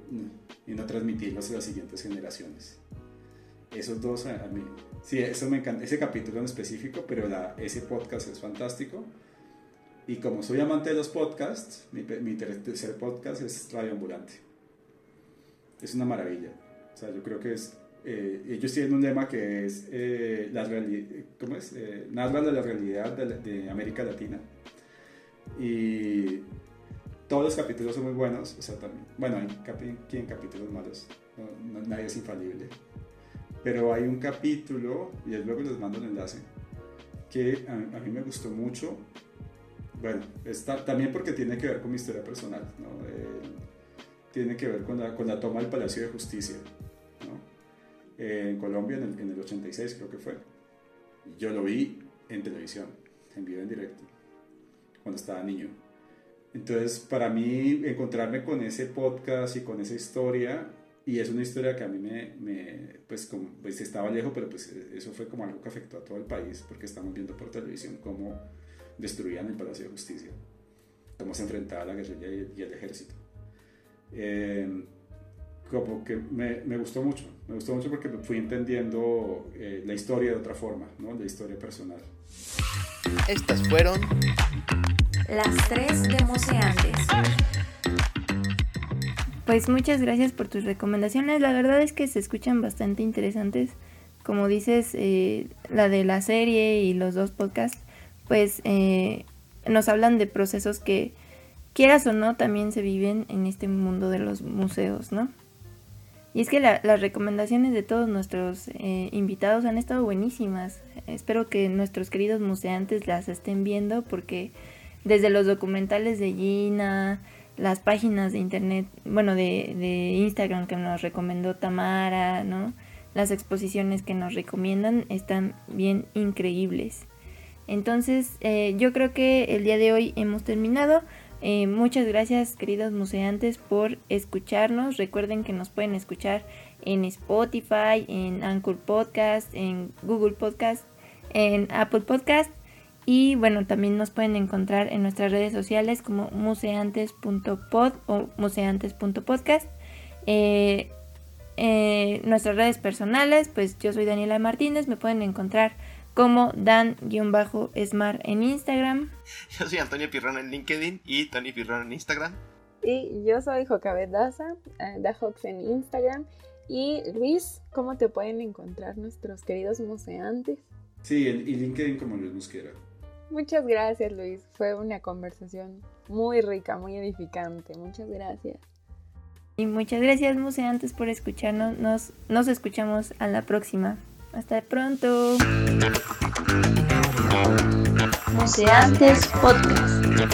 y no transmitirlos a las siguientes generaciones. Esos dos a mí, sí, eso me encanta, ese capítulo en específico, pero la, ese podcast es fantástico. Y como soy amante de los podcasts, mi, mi tercer podcast es Radio Ambulante. Es una maravilla. O sea, yo creo que es... Eh, ellos tienen un lema que es, eh, la ¿cómo es? Eh, narra la realidad de, América Latina. Y todos los capítulos son muy buenos, o sea, también, bueno, hay quien capítulos malos, nadie es infalible. Pero hay un capítulo, y luego les mando el enlace, que a, mí me gustó mucho. Bueno, está, también porque tiene que ver con mi historia personal, ¿no? tiene que ver con la, con la, toma del Palacio de Justicia, ¿no? en Colombia en el, en el 86 creo que fue. Yo lo vi en televisión, en vivo en directo, cuando estaba niño. Entonces, para mí, encontrarme con ese podcast y con esa historia y es una historia que a mí me, me pues, como, pues estaba lejos, pero pues eso fue como algo que afectó a todo el país, porque estamos viendo por televisión cómo destruían el Palacio de Justicia, cómo se enfrentaba la guerrilla y, el ejército. Eh, como que me, me, gustó mucho, me gustó mucho porque fui entendiendo eh, la historia de otra forma, ¿no? la historia personal. Estas fueron las tres de Moseantes. Pues muchas gracias por tus recomendaciones. La verdad es que se escuchan bastante interesantes. Como dices, eh, la de la serie y los dos podcasts, pues eh, nos hablan de procesos que, quieras o no, también se viven en este mundo de los museos, ¿no? Y es que las recomendaciones de todos nuestros eh, invitados han estado buenísimas. Espero que nuestros queridos museantes las estén viendo porque desde los documentales de Gina, las páginas de internet, bueno, de, de Instagram que nos recomendó Tamara, ¿no? Las exposiciones que nos recomiendan están bien increíbles. Entonces, eh, yo creo que el día de hoy hemos terminado. Eh, muchas gracias, queridos museantes, por escucharnos. Recuerden que nos pueden escuchar en Spotify, en Anchor Podcast, en Google Podcast, en Apple Podcast y bueno, también nos pueden encontrar en nuestras redes sociales como museantes.pod o museantes.podcast. Eh, eh, nuestras redes personales, pues yo soy Daniela Martínez, me pueden encontrar como Dan-Smart en Instagram. Yo soy Antonio Pirrón en LinkedIn y Tony Pirrón en Instagram. Y yo soy Jocabet Daza, eh, Dajox en Instagram. Y Luis, ¿cómo te pueden encontrar nuestros queridos museantes? Sí, y LinkedIn como Luis Mosquera. Muchas gracias, Luis. Fue una conversación muy rica, muy edificante. Muchas gracias. Y muchas gracias, museantes, por escucharnos. Nos, nos escuchamos a la próxima. Hasta pronto. Museantes Podcast.